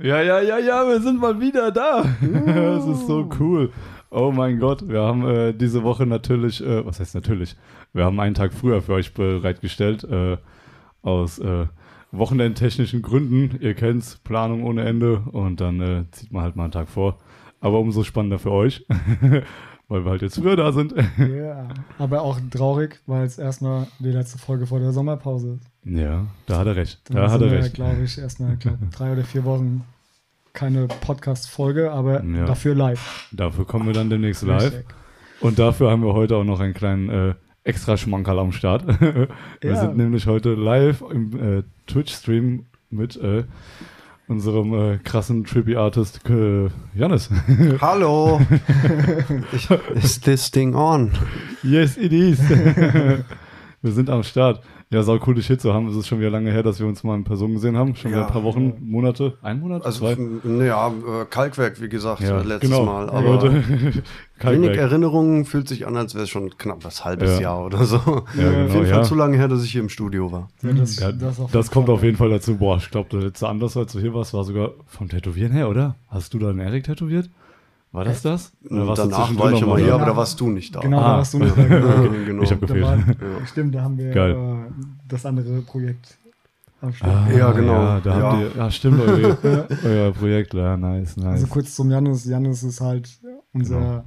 Ja, ja, ja, ja, wir sind mal wieder da. Das ist so cool. Oh mein Gott, wir haben äh, diese Woche natürlich, äh, was heißt natürlich, wir haben einen Tag früher für euch bereitgestellt, äh, aus äh, wochenendtechnischen Gründen. Ihr kennt's, Planung ohne Ende und dann äh, zieht man halt mal einen Tag vor. Aber umso spannender für euch, weil wir halt jetzt früher da sind. Ja, aber auch traurig, weil es erstmal die letzte Folge vor der Sommerpause ist. Ja, da hat er recht. Dann Da hat er wir, recht. glaube ich, erstmal glaub, drei oder vier Wochen keine Podcast-Folge, aber Ja. dafür live. Dafür kommen wir dann demnächst live. Und dafür haben wir heute auch noch einen kleinen äh, extra Schmankerl am Start. wir Ja. sind nämlich heute live im äh, Twitch-Stream mit äh, unserem äh, krassen Trippy Artist äh, Janis. Hallo. is this thing on? yes, it is. wir sind am Start. Ja, sau cool, dich hier zu haben. Es ist schon wieder lange her, dass wir uns mal in Person gesehen haben. Schon wieder Ja. ein paar Wochen, Monate, ein Monat, Also, zwei. naja, äh, Kalkwerk, wie gesagt, Ja, äh, letztes genau. Mal. Leute, Aber wenig. Erinnerungen fühlt sich an, als wäre es schon knapp das halbes Ja. Jahr oder so. Ja, Auf genau, jeden Fall ja. zu lange her, dass ich hier im Studio war. Ja, das, das, auf das kommt Fall. auf jeden Fall dazu. Boah, ich glaube, der letzte Anlass, als du hier warst, war sogar vom Tätowieren her, oder? Hast du da einen Erik tätowiert? War das das? Oder warst du Danach war ich immer hier, aber da warst du nicht da. Genau, Ah. da warst du nicht da. Genau. genau. Ich habe Da gefehlt. war, Ja. Stimmt, da haben wir äh, das andere Projekt am Start. Ah, Ja, genau. Ja, da Ja. habt ihr, ja, stimmt, euer, euer Projekt, ja, nice, nice. Also kurz zum Janis. Janis ist halt unser Genau.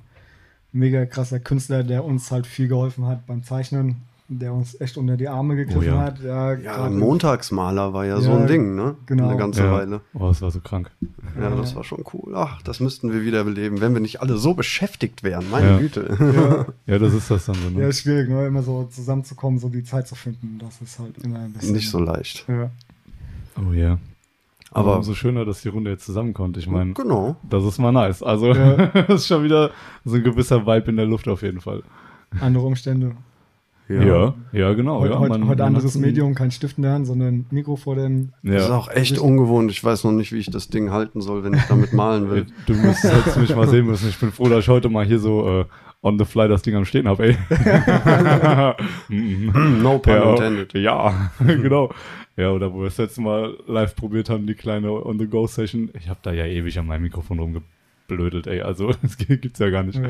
mega krasser Künstler, der uns halt viel geholfen hat beim Zeichnen, der uns echt unter die Arme gegriffen Oh ja. hat. Ja, Ja, ein Montagsmaler war ja, so Ja, ein Ding, ne? genau. Eine ganze ja. Weile. Oh, das war so krank. Ja, das war schon cool. Ach, das müssten wir wieder beleben, wenn wir nicht alle so beschäftigt wären. Meine Ja. Güte. Ja, das ist das dann so, Ja, ne? ist schwierig, ne? immer so zusammenzukommen, so die Zeit zu finden. Das ist halt immer ein bisschen. Nicht so leicht. Ja. Oh ja. Aber Aber umso schöner, dass die Runde jetzt zusammenkommt. Ich meine, genau. das ist mal nice. Also, Ja. das ist schon wieder so ein gewisser Vibe in der Luft auf jeden Fall. Andere Umstände. Ja, ja, genau. heute ja, heute, man- heute man anderes Medium, kein Stift in der Hand, sondern Mikro vor dem. Das ist Ja. auch echt ungewohnt. Ich weiß noch nicht, wie ich das Ding halten soll, wenn ich damit malen will. Du müsstest mich mal sehen müssen. Ich bin froh, dass ich heute mal hier so äh, on the fly das Ding am Stehen habe, ey. No pun ja, intended. Ja, genau. Ja, oder wo wir das letzte Mal live probiert haben, die kleine On-the-Go-Session. Ich habe da ja ewig an meinem Mikrofon rumgeblödelt, ey. Also, das gibt's ja gar nicht. Ja.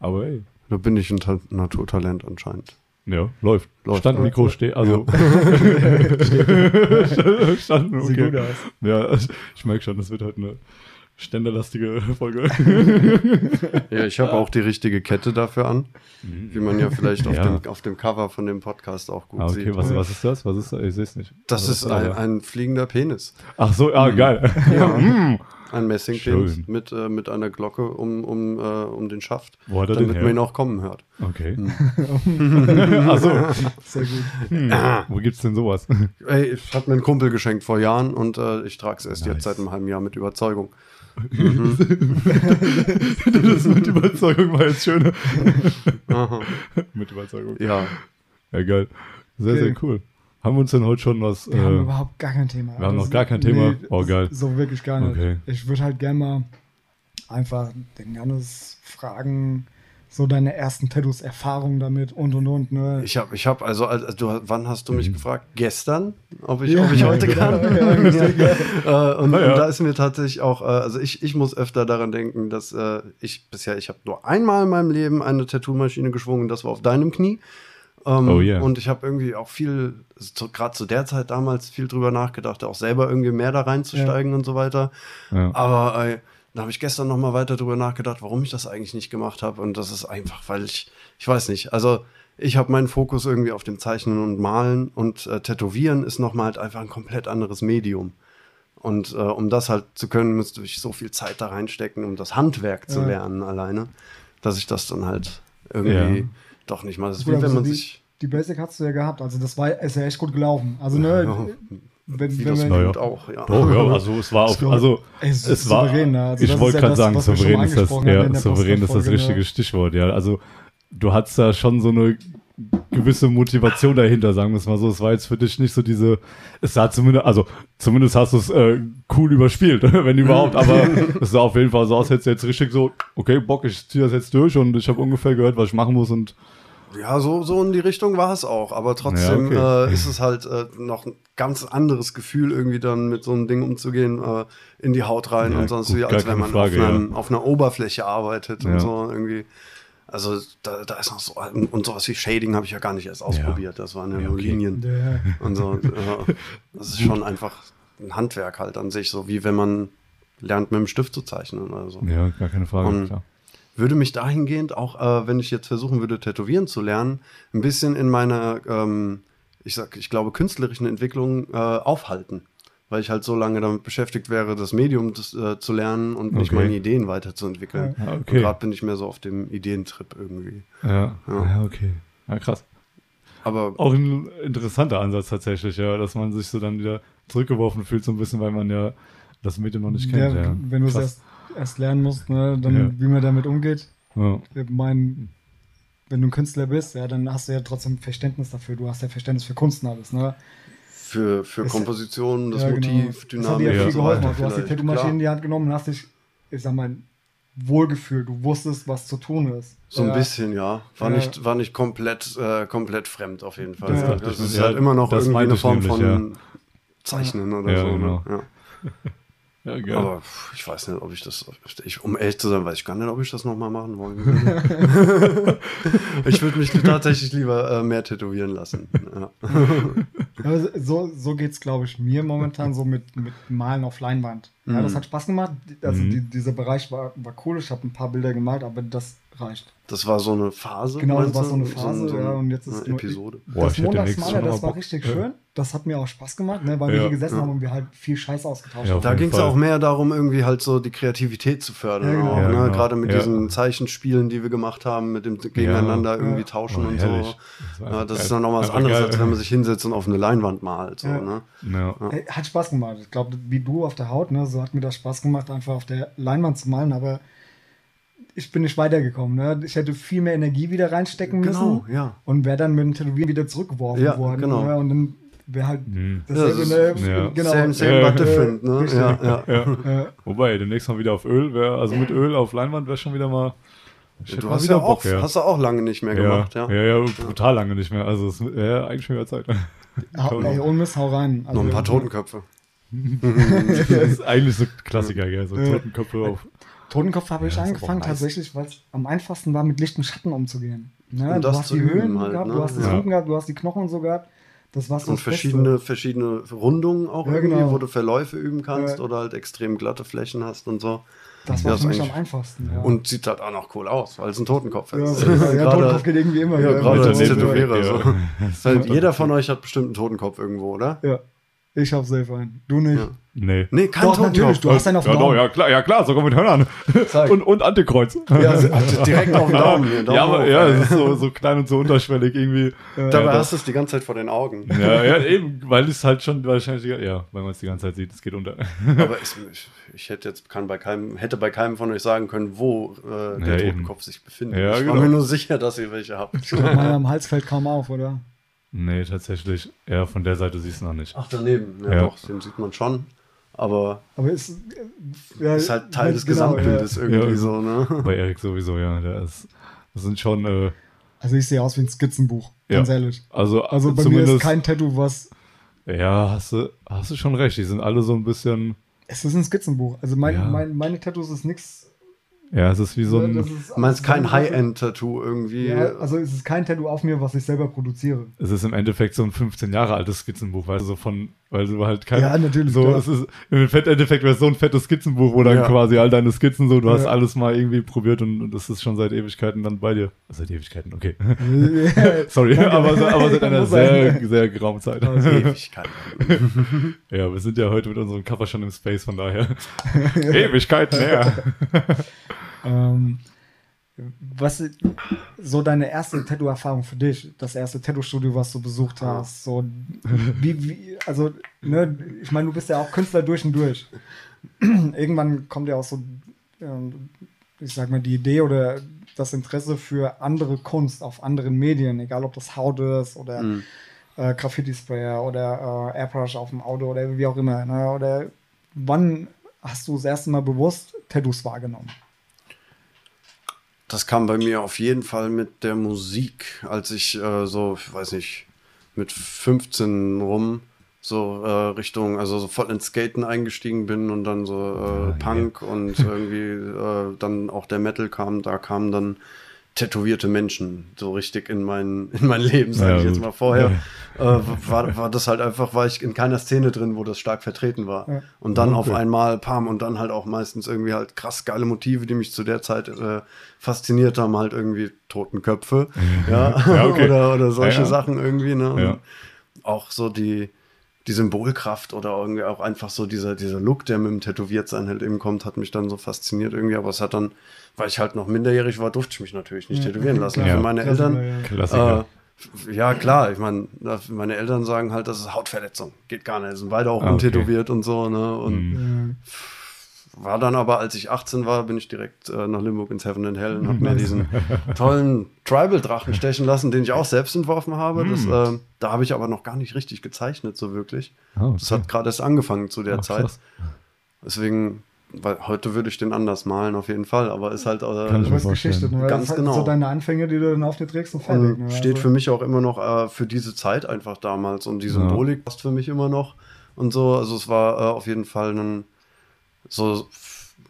Aber ey, Da bin ich ein Ta Naturtalent anscheinend. Ja, läuft. Läuft. Stand Mikro steht, also. Stand, Sieht okay. gut aus. Ja, ich merke schon, das wird heute eine ständerlastige Folge. Ja, ich habe auch die richtige Kette dafür an, wie man ja vielleicht auf, Mhm. Ja. dem, auf dem Cover von dem Podcast auch gut Ah, okay, sieht. was, was ist das? Was ist das? Ich sehe es nicht. Das Was ist ein, das? ein fliegender Penis. Ach so, ah, geil. Ja. Ein Messingpenis Schön. mit, äh, mit einer Glocke um, um, äh, um den Schaft, Wo hat er den damit her? man ihn auch kommen hört. Okay. Hm. Ach so. Sehr gut. Hm. Wo gibt's denn sowas? Ey, es hat mir ein Kumpel geschenkt vor Jahren und äh, ich trage es erst Nice. jetzt seit einem halben Jahr mit Überzeugung. das mit Überzeugung war jetzt schöner. Mit Überzeugung. Ja, Ja, geil. Sehr, sehr Okay. cool. Haben wir uns denn heute schon was. Wir haben Äh, überhaupt gar kein Thema. wir haben noch gar kein Thema? Oh, geil. So wirklich gar nicht. Okay. Ich würde halt gerne mal einfach den Janis fragen, so deine ersten Tattoos, Erfahrungen damit und und und. Ne? ich habe, ich hab, also, also du, wann hast du mich Mhm. gefragt? Gestern, ob ich, Ja, ob ich heute genau. kann? Ja, ja. äh, und, ja. und da ist mir tatsächlich auch, äh, also ich, ich muss öfter daran denken, dass äh, ich bisher, ich habe nur einmal in meinem Leben eine Tattoo-Maschine geschwungen, das war auf deinem Knie. Ähm, Oh yeah. Und ich habe irgendwie auch viel, so, gerade zu der Zeit damals, viel drüber nachgedacht, auch selber irgendwie mehr da reinzusteigen und so weiter. ja. Aber äh, da habe ich gestern noch mal weiter drüber nachgedacht, warum ich das eigentlich nicht gemacht habe. Und das ist einfach, weil ich, ich weiß nicht, also ich habe meinen Fokus irgendwie auf dem Zeichnen und Malen und äh, Tätowieren ist noch mal halt einfach ein komplett anderes Medium. Und äh, um das halt zu können, müsste ich so viel Zeit da reinstecken, um das Handwerk zu Ja. lernen alleine, dass ich das dann halt irgendwie Ja. doch nicht mal. Das ist wie wenn man die, sich. Die Basic hast du ja gehabt. Also das war ist ja echt gut gelaufen. Also ne, Ja, wenn, Wie wenn das man, auch, ja. Doch, ja, also es war glaub- also es es war, souverän, ne? Also ich wollte ja gerade sagen, souverän ist das, ja, souverän ist das Podcast-Folge, richtige ne? Stichwort, ja. Also du hattest da schon so eine gewisse Motivation dahinter, sagen wir es mal so. Es war jetzt für dich nicht so diese, es sah zumindest, also zumindest hast du es äh, cool überspielt, wenn überhaupt, aber es sah auf jeden Fall so aus, hättest du jetzt richtig so, okay, Bock, ich ziehe das jetzt durch und ich habe ungefähr gehört, was ich machen muss und Ja, so, so in die Richtung war es auch. Aber trotzdem Ja, okay. äh, ist es halt äh, noch ein ganz anderes Gefühl, irgendwie dann mit so einem Ding umzugehen, äh, in die Haut rein Ja, und sonst gut, wie, als wenn man Frage, auf, einem, auf einer Oberfläche arbeitet Ja. und so irgendwie. Also da, da ist noch so, und sowas wie Shading habe ich ja gar nicht erst ausprobiert. Das waren ja, Ja, nur okay. Linien. Und so, äh, das ist schon einfach ein Handwerk halt an sich, so wie wenn man lernt, mit dem Stift zu zeichnen oder so. Ja, gar keine Frage, Und- klar. Würde mich dahingehend auch, äh, wenn ich jetzt versuchen würde, tätowieren zu lernen, ein bisschen in meiner, ähm, ich sag, ich glaube, künstlerischen Entwicklung äh, aufhalten. Weil ich halt so lange damit beschäftigt wäre, das Medium das, äh, zu lernen und nicht Okay. meine Ideen weiterzuentwickeln. Ja, Und okay. gerade bin ich mehr so auf dem Ideentrip irgendwie. Ja, Ja. ja, okay. Ja, krass. Aber Auch ein interessanter Ansatz tatsächlich, ja, dass man sich so dann wieder zurückgeworfen fühlt, so ein bisschen, weil man ja das Medium noch nicht kennt. der, Ja, wenn du es Krass. Erst, lernen musst, ne, dann Ja. wie man damit umgeht. Ja. Ich mein, wenn du ein Künstler bist, ja, dann hast du ja trotzdem Verständnis dafür. Du hast ja Verständnis für Kunst und alles, ne? für, für Ist- Komposition, das ja, genau. Motiv, Das hat Dynamik dir ja viel geholfen. Du hast die. Tattoo-Maschine in die Hand genommen und hast dich, ich sag mal, wohlgefühlt. Du wusstest, was zu tun ist. So ein Ja. bisschen, ja. War, Ja. nicht, war nicht komplett, äh, komplett fremd auf jeden Fall. Das Ja, das ist halt Ja, immer noch irgendwie eine Form nämlich, von Zeichnen oder Ja, so. genau. Ne? Ja. Geil. Aber ich weiß nicht, ob ich das, ich, um ehrlich zu sein, weiß ich gar nicht, ob ich das nochmal machen wollen würde. ich würde mich tatsächlich lieber äh, mehr tätowieren lassen. Ja. Ja, so so geht es, glaube ich, mir momentan so mit, mit Malen auf Leinwand. Ja, Mhm. das hat Spaß gemacht. Also Mhm. die, dieser Bereich war, war cool. Ich habe ein paar Bilder gemalt, aber das reicht. Das war so eine Phase. Genau, das war so eine Phase, ja, und jetzt ist eine nur- Episode. Boah, das Montagsmaler, das war Bock. richtig Ja. schön. Das hat mir auch Spaß gemacht, ne, weil wir Ja, hier gesessen ja. haben und wir halt viel Scheiß ausgetauscht Ja, haben. Da ging es auch mehr darum, irgendwie halt so die Kreativität zu fördern. Ja, genau. auch, Ja, ne? genau. Gerade mit Ja. diesen Zeichenspielen, die wir gemacht haben, mit dem Gegeneinander irgendwie Ja. tauschen Oh, und herrlich. so. Das das ist dann noch was anderes, geil. als wenn man sich hinsetzt und auf eine Leinwand malt. So, Ja. ne? Ja. Ey, Hat Spaß gemacht. Ich glaube, wie du auf der Haut, ne, so hat mir das Spaß gemacht, einfach auf der Leinwand zu malen, aber ich bin nicht weitergekommen. Ne? Ich hätte viel mehr Energie wieder reinstecken Genau, müssen ja. und wäre dann mit dem Tätowieren wieder zurückgeworfen Ja, worden. genau. Ne? Und dann wäre halt Mhm. Ja, das ist- ne, ja. genau. Same, same, but different. Ne? Richtig. Ja, ja. Ja. Ja. Wobei, demnächst mal wieder auf Öl wäre, also mit Öl auf Leinwand wäre schon wieder mal. Du hast wieder ja auch, Bock, ja. hast du auch lange nicht mehr ja, gemacht, ja. ja, ja, brutal lange nicht mehr. Also es wäre eigentlich schon wieder Zeit. Hau, ey, ohne Mist, hau rein. Also, Noch ein paar Totenköpfe. das ist eigentlich so Klassiker, gell? So Ja. Totenköpfe auf. Totenkopf habe ich Ja, aber angefangen nice. tatsächlich, weil es am einfachsten war, mit Licht und Schatten umzugehen. Ne? Und Du das hast zu die Höhen halt, gehabt, ne? du hast das Ja. Gehabt, du hast die Knochen und so gehabt. Das war so Und das Beste. verschiedene, verschiedene Rundungen auch Ja, irgendwie, genau. wo du Verläufe üben kannst Ja. oder halt extrem glatte Flächen hast und so. Das Ja, war ist für mich am einfachsten. Ja. Und sieht halt auch noch cool aus, weil es ein Totenkopf ja, ist. ja, ja, Totenkopf geht irgendwie immer. ja, ja, gerade als so. Tätowierer. Ja. So. Jeder von euch hat bestimmt einen Totenkopf irgendwo, oder? Ja, ich hab safe einen. Du nicht. Ja. Nee. Nee, kein Doch, natürlich, du hast einen auf dem ja, doch, Daumen. ja, klar, ja, klar, sogar mit Hörnern. Zeig. Und, und Antikreuz. Ja, also direkt auf den Daumen hier. Daumen ja, aber hoch, ja, es ist so, so klein und so unterschwellig irgendwie. Dabei ja, hast du es die ganze Zeit vor den Augen. Ja, ja, eben, weil es halt schon wahrscheinlich, ja, weil man es die ganze Zeit sieht, es geht unter. Aber es, ich, ich hätte jetzt kann bei keinem, hätte bei keinem von euch sagen können, wo äh, der Ja, eben. Totenkopf sich befindet. Ja, ich war genau. mir nur sicher, dass ihr welche habt. Ich glaub, meiner am Hals fällt kaum auf, oder? Nee, tatsächlich. Ja, von der Seite siehst du noch nicht. Ach, daneben. Ja, Ja. doch, den sieht man schon. Aber Aber ist, ja, ist halt Teil des genau, Gesamtbildes Ja. irgendwie Ja. so, ne? Bei Erik sowieso, ja. Der ist, das sind schon, äh, Also ich sehe aus wie ein Skizzenbuch, ganz Ja. ehrlich. also, Also bei mir ist kein Tattoo, was. ja, hast du, hast du schon recht. Die sind alle so ein bisschen, Es ist ein Skizzenbuch. Also mein, Ja. mein, meine Tattoos ist nichts. Ja, es ist wie so ein, das ist, Du meinst kein ist- High-End-Tattoo irgendwie? Ja, also es ist kein Tattoo auf mir, was ich selber produziere. es ist im Endeffekt so ein 15 Jahre altes Skizzenbuch, weißt du, so von, weil du halt kein, Ja, natürlich, so, es ist, im Endeffekt wäre es so ein fettes Skizzenbuch, wo dann Ja. quasi all deine Skizzen so, du hast alles mal irgendwie probiert und, und das ist schon seit Ewigkeiten dann bei dir. Seit Ewigkeiten, okay. Sorry, aber, so- aber seit einer sehr, sehr geraumen Zeit. Ewigkeit. Ja, wir sind ja heute mit unserem Cover schon im Space, von daher. Ewigkeiten her. Ähm, was ist so deine erste Tattoo-Erfahrung für dich? Das erste Tattoo-Studio, was du besucht hast? So, wie, wie, also, ne, ich meine, du bist ja auch Künstler durch und durch. Irgendwann kommt ja auch so, ähm, ich sag mal, die Idee oder das Interesse für andere Kunst auf anderen Medien, egal ob das Haut ist oder Mhm. äh, Graffiti-Sprayer oder äh, Airbrush auf dem Auto oder wie auch immer. Ne? Oder wann hast du das erste Mal bewusst Tattoos wahrgenommen? Das kam bei mir auf jeden Fall mit der Musik, als ich äh, so, ich weiß nicht, mit 15 rum so äh, Richtung, also so voll ins Skaten eingestiegen bin und dann so äh, Ah, Punk und irgendwie äh, dann auch der Metal kam, da kamen dann tätowierte Menschen so richtig in mein, in mein Leben, sage Ja, ich jetzt mal vorher. Äh, war, war das halt einfach, war ich in keiner Szene drin, wo das stark vertreten war. Ja. Und dann auf Okay. einmal, pam, und dann halt auch meistens irgendwie halt krass geile Motive, die mich zu der Zeit äh, fasziniert haben, halt irgendwie Totenköpfe, ja, Ja, okay. oder, oder solche Ja, ja. Sachen irgendwie, ne? Ja. Auch so die, die Symbolkraft oder irgendwie auch einfach so dieser, dieser Look, der mit dem Tätowiertsein halt eben kommt, hat mich dann so fasziniert irgendwie, aber es hat dann, weil ich halt noch minderjährig war, durfte ich mich natürlich nicht tätowieren lassen. Ja. Für meine Eltern, ja. Klassiker. äh, ja, klar, ich meine, meine Eltern sagen halt, das ist Hautverletzung. Geht gar nicht. Sind beide auch Ah, okay. untätowiert und so, ne? Und Mhm. Ja. war dann aber, als ich 18 war, bin ich direkt äh, nach Limburg ins Heaven and Hell und habe mir diesen tollen Tribal-Drachen stechen lassen, den ich auch selbst entworfen habe. Das, Mhm. äh, da habe ich aber noch gar nicht richtig gezeichnet, so wirklich. Oh, Das hat gerade erst angefangen zu der Ach, Zeit. krass. Deswegen, weil heute würde ich den anders malen, auf jeden Fall. Aber ist halt Kann äh, ich vorstellen. Geschichte, ne? Ganz das halt genau. so deine Anfänge, die du dann auf dir trägst und fertig. Und Ne? steht Also- für mich auch immer noch äh, für diese Zeit einfach damals und die Symbolik passt für mich immer noch und so. Also es war äh, auf jeden Fall ein so,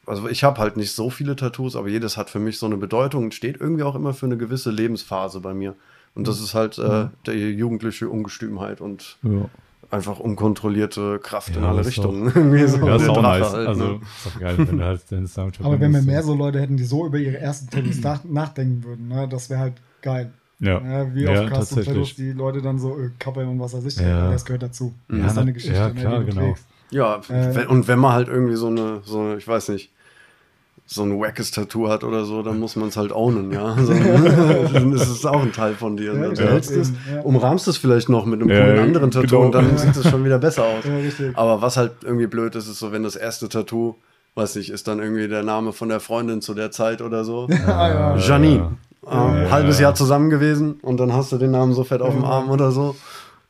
also ich habe halt nicht so viele Tattoos, aber jedes hat für mich so eine Bedeutung und steht irgendwie auch immer für eine gewisse Lebensphase bei mir. Und das ist halt äh, der jugendliche Ungestümheit und Ja. einfach unkontrollierte Kraft in Ja, alle das ist doch- Richtungen. Irgendwie so Ja, ist auch nice. halt, also, ne? ist doch geil, wenn du halt den Soundtrack Aber wenn wir mehr so Leute hätten, die so über ihre ersten Tattoos nach, nachdenken würden, ne? das wäre halt geil. Ja, Ja, wie ja oft hast du Tattoos, die Leute dann so äh, kappeln und was weiß ich. Ja. Das gehört dazu. Ja, das ist eine Geschichte, ja, ne, klar, die du genau. trägst. Ja, Äh, wenn, und wenn man halt irgendwie so eine, so eine, ich weiß nicht, so ein wackes Tattoo hat oder so, dann muss man es halt ownen, ja. Also, dann ist es auch ein Teil von dir. Ja, dann ja, hältst es, umrahmst es vielleicht noch mit einem Ja, coolen ja, anderen Tattoo genau. und dann sieht es schon wieder besser aus. Ja. Aber was halt irgendwie blöd ist, ist so, wenn das erste Tattoo, weiß nicht, ist dann irgendwie der Name von der Freundin zu der Zeit oder so. Ah, ja. Janine. Ähm, Ja. Halbes Jahr zusammen gewesen und dann hast du den Namen so fett auf dem. Arm oder so.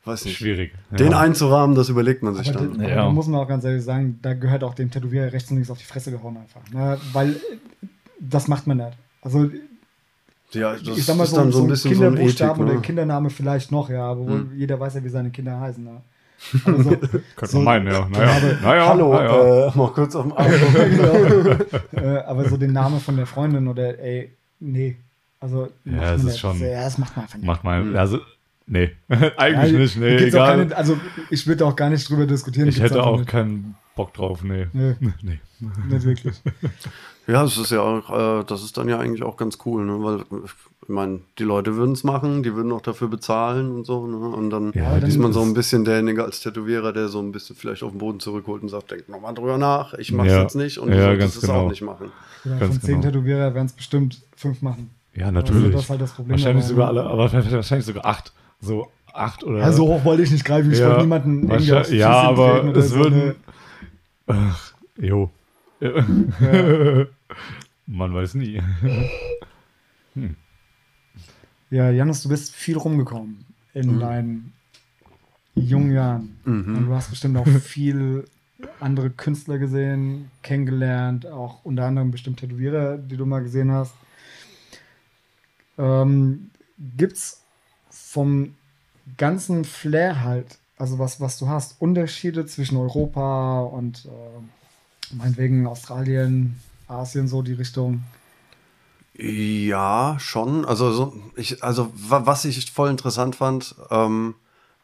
Weiß nicht. Schwierig. Den ja. einzurahmen, das überlegt man sich Aber, dann. da, Ja. da muss man auch ganz ehrlich sagen, da gehört auch dem Tätowierer rechts und links auf die Fresse gehauen einfach. Ne? Weil das macht man nicht. Also Ja, das ich sag mal ist so, dann so, so ein ein bisschen so ein Ethik, Kinderbuchstaben oder ne? Kindername vielleicht noch, ja, aber Hm. jeder weiß ja, wie seine Kinder heißen. Ne? Aber so, Könnte so- man meinen, ja. Naja, naja, Hallo, naja. äh, mal kurz auf dem Arm. genau. äh, aber so den Namen von der Freundin oder ey, nee. Also Ja, man ist nicht. schon- Ja, das macht man einfach nicht. Macht mal, Hm. also, nee, eigentlich Ja, nicht, nee, auch egal. Keine, also ich würde auch gar nicht drüber diskutieren. ich hätte auch nicht. keinen Bock drauf, nee. Nee, Nee. nicht wirklich. Ja, das ist ja auch, äh, das ist dann ja eigentlich auch ganz cool, ne? Weil ich meine, die Leute würden es machen, die würden auch dafür bezahlen und so, ne? Und dann Ja, dann ist man so ein bisschen derjenige als Tätowierer, der so ein bisschen vielleicht auf den Boden zurückholt und sagt, denk nochmal drüber nach, ich mach's Ja. jetzt nicht und Ja, du solltest ganz es genau. auch nicht machen. Ja, Ganz von zehn genau. Tätowierer werden es bestimmt fünf machen. Ja, Also natürlich. das ist halt das Problem. wahrscheinlich dabei, sogar alle, aber wahrscheinlich sogar acht. So acht oder. Ja, so hoch wollte ich nicht greifen. Ich Ja, wollte niemanden irgendwie aufs ja, aber es so, würden- ne? Ach, jo. Ja. Man weiß nie. Ja, Janus, du bist viel rumgekommen in Mhm. deinen jungen Jahren. Mhm. Und du hast bestimmt auch viel andere Künstler gesehen, kennengelernt, auch unter anderem bestimmt Tätowierer, die du mal gesehen hast. Ähm, gibt's vom ganzen Flair halt, also was, was du hast, Unterschiede zwischen Europa und äh, meinetwegen Australien, Asien, so die Richtung? Ja, schon. Also, so, ich, also wa- was ich voll interessant fand, ähm,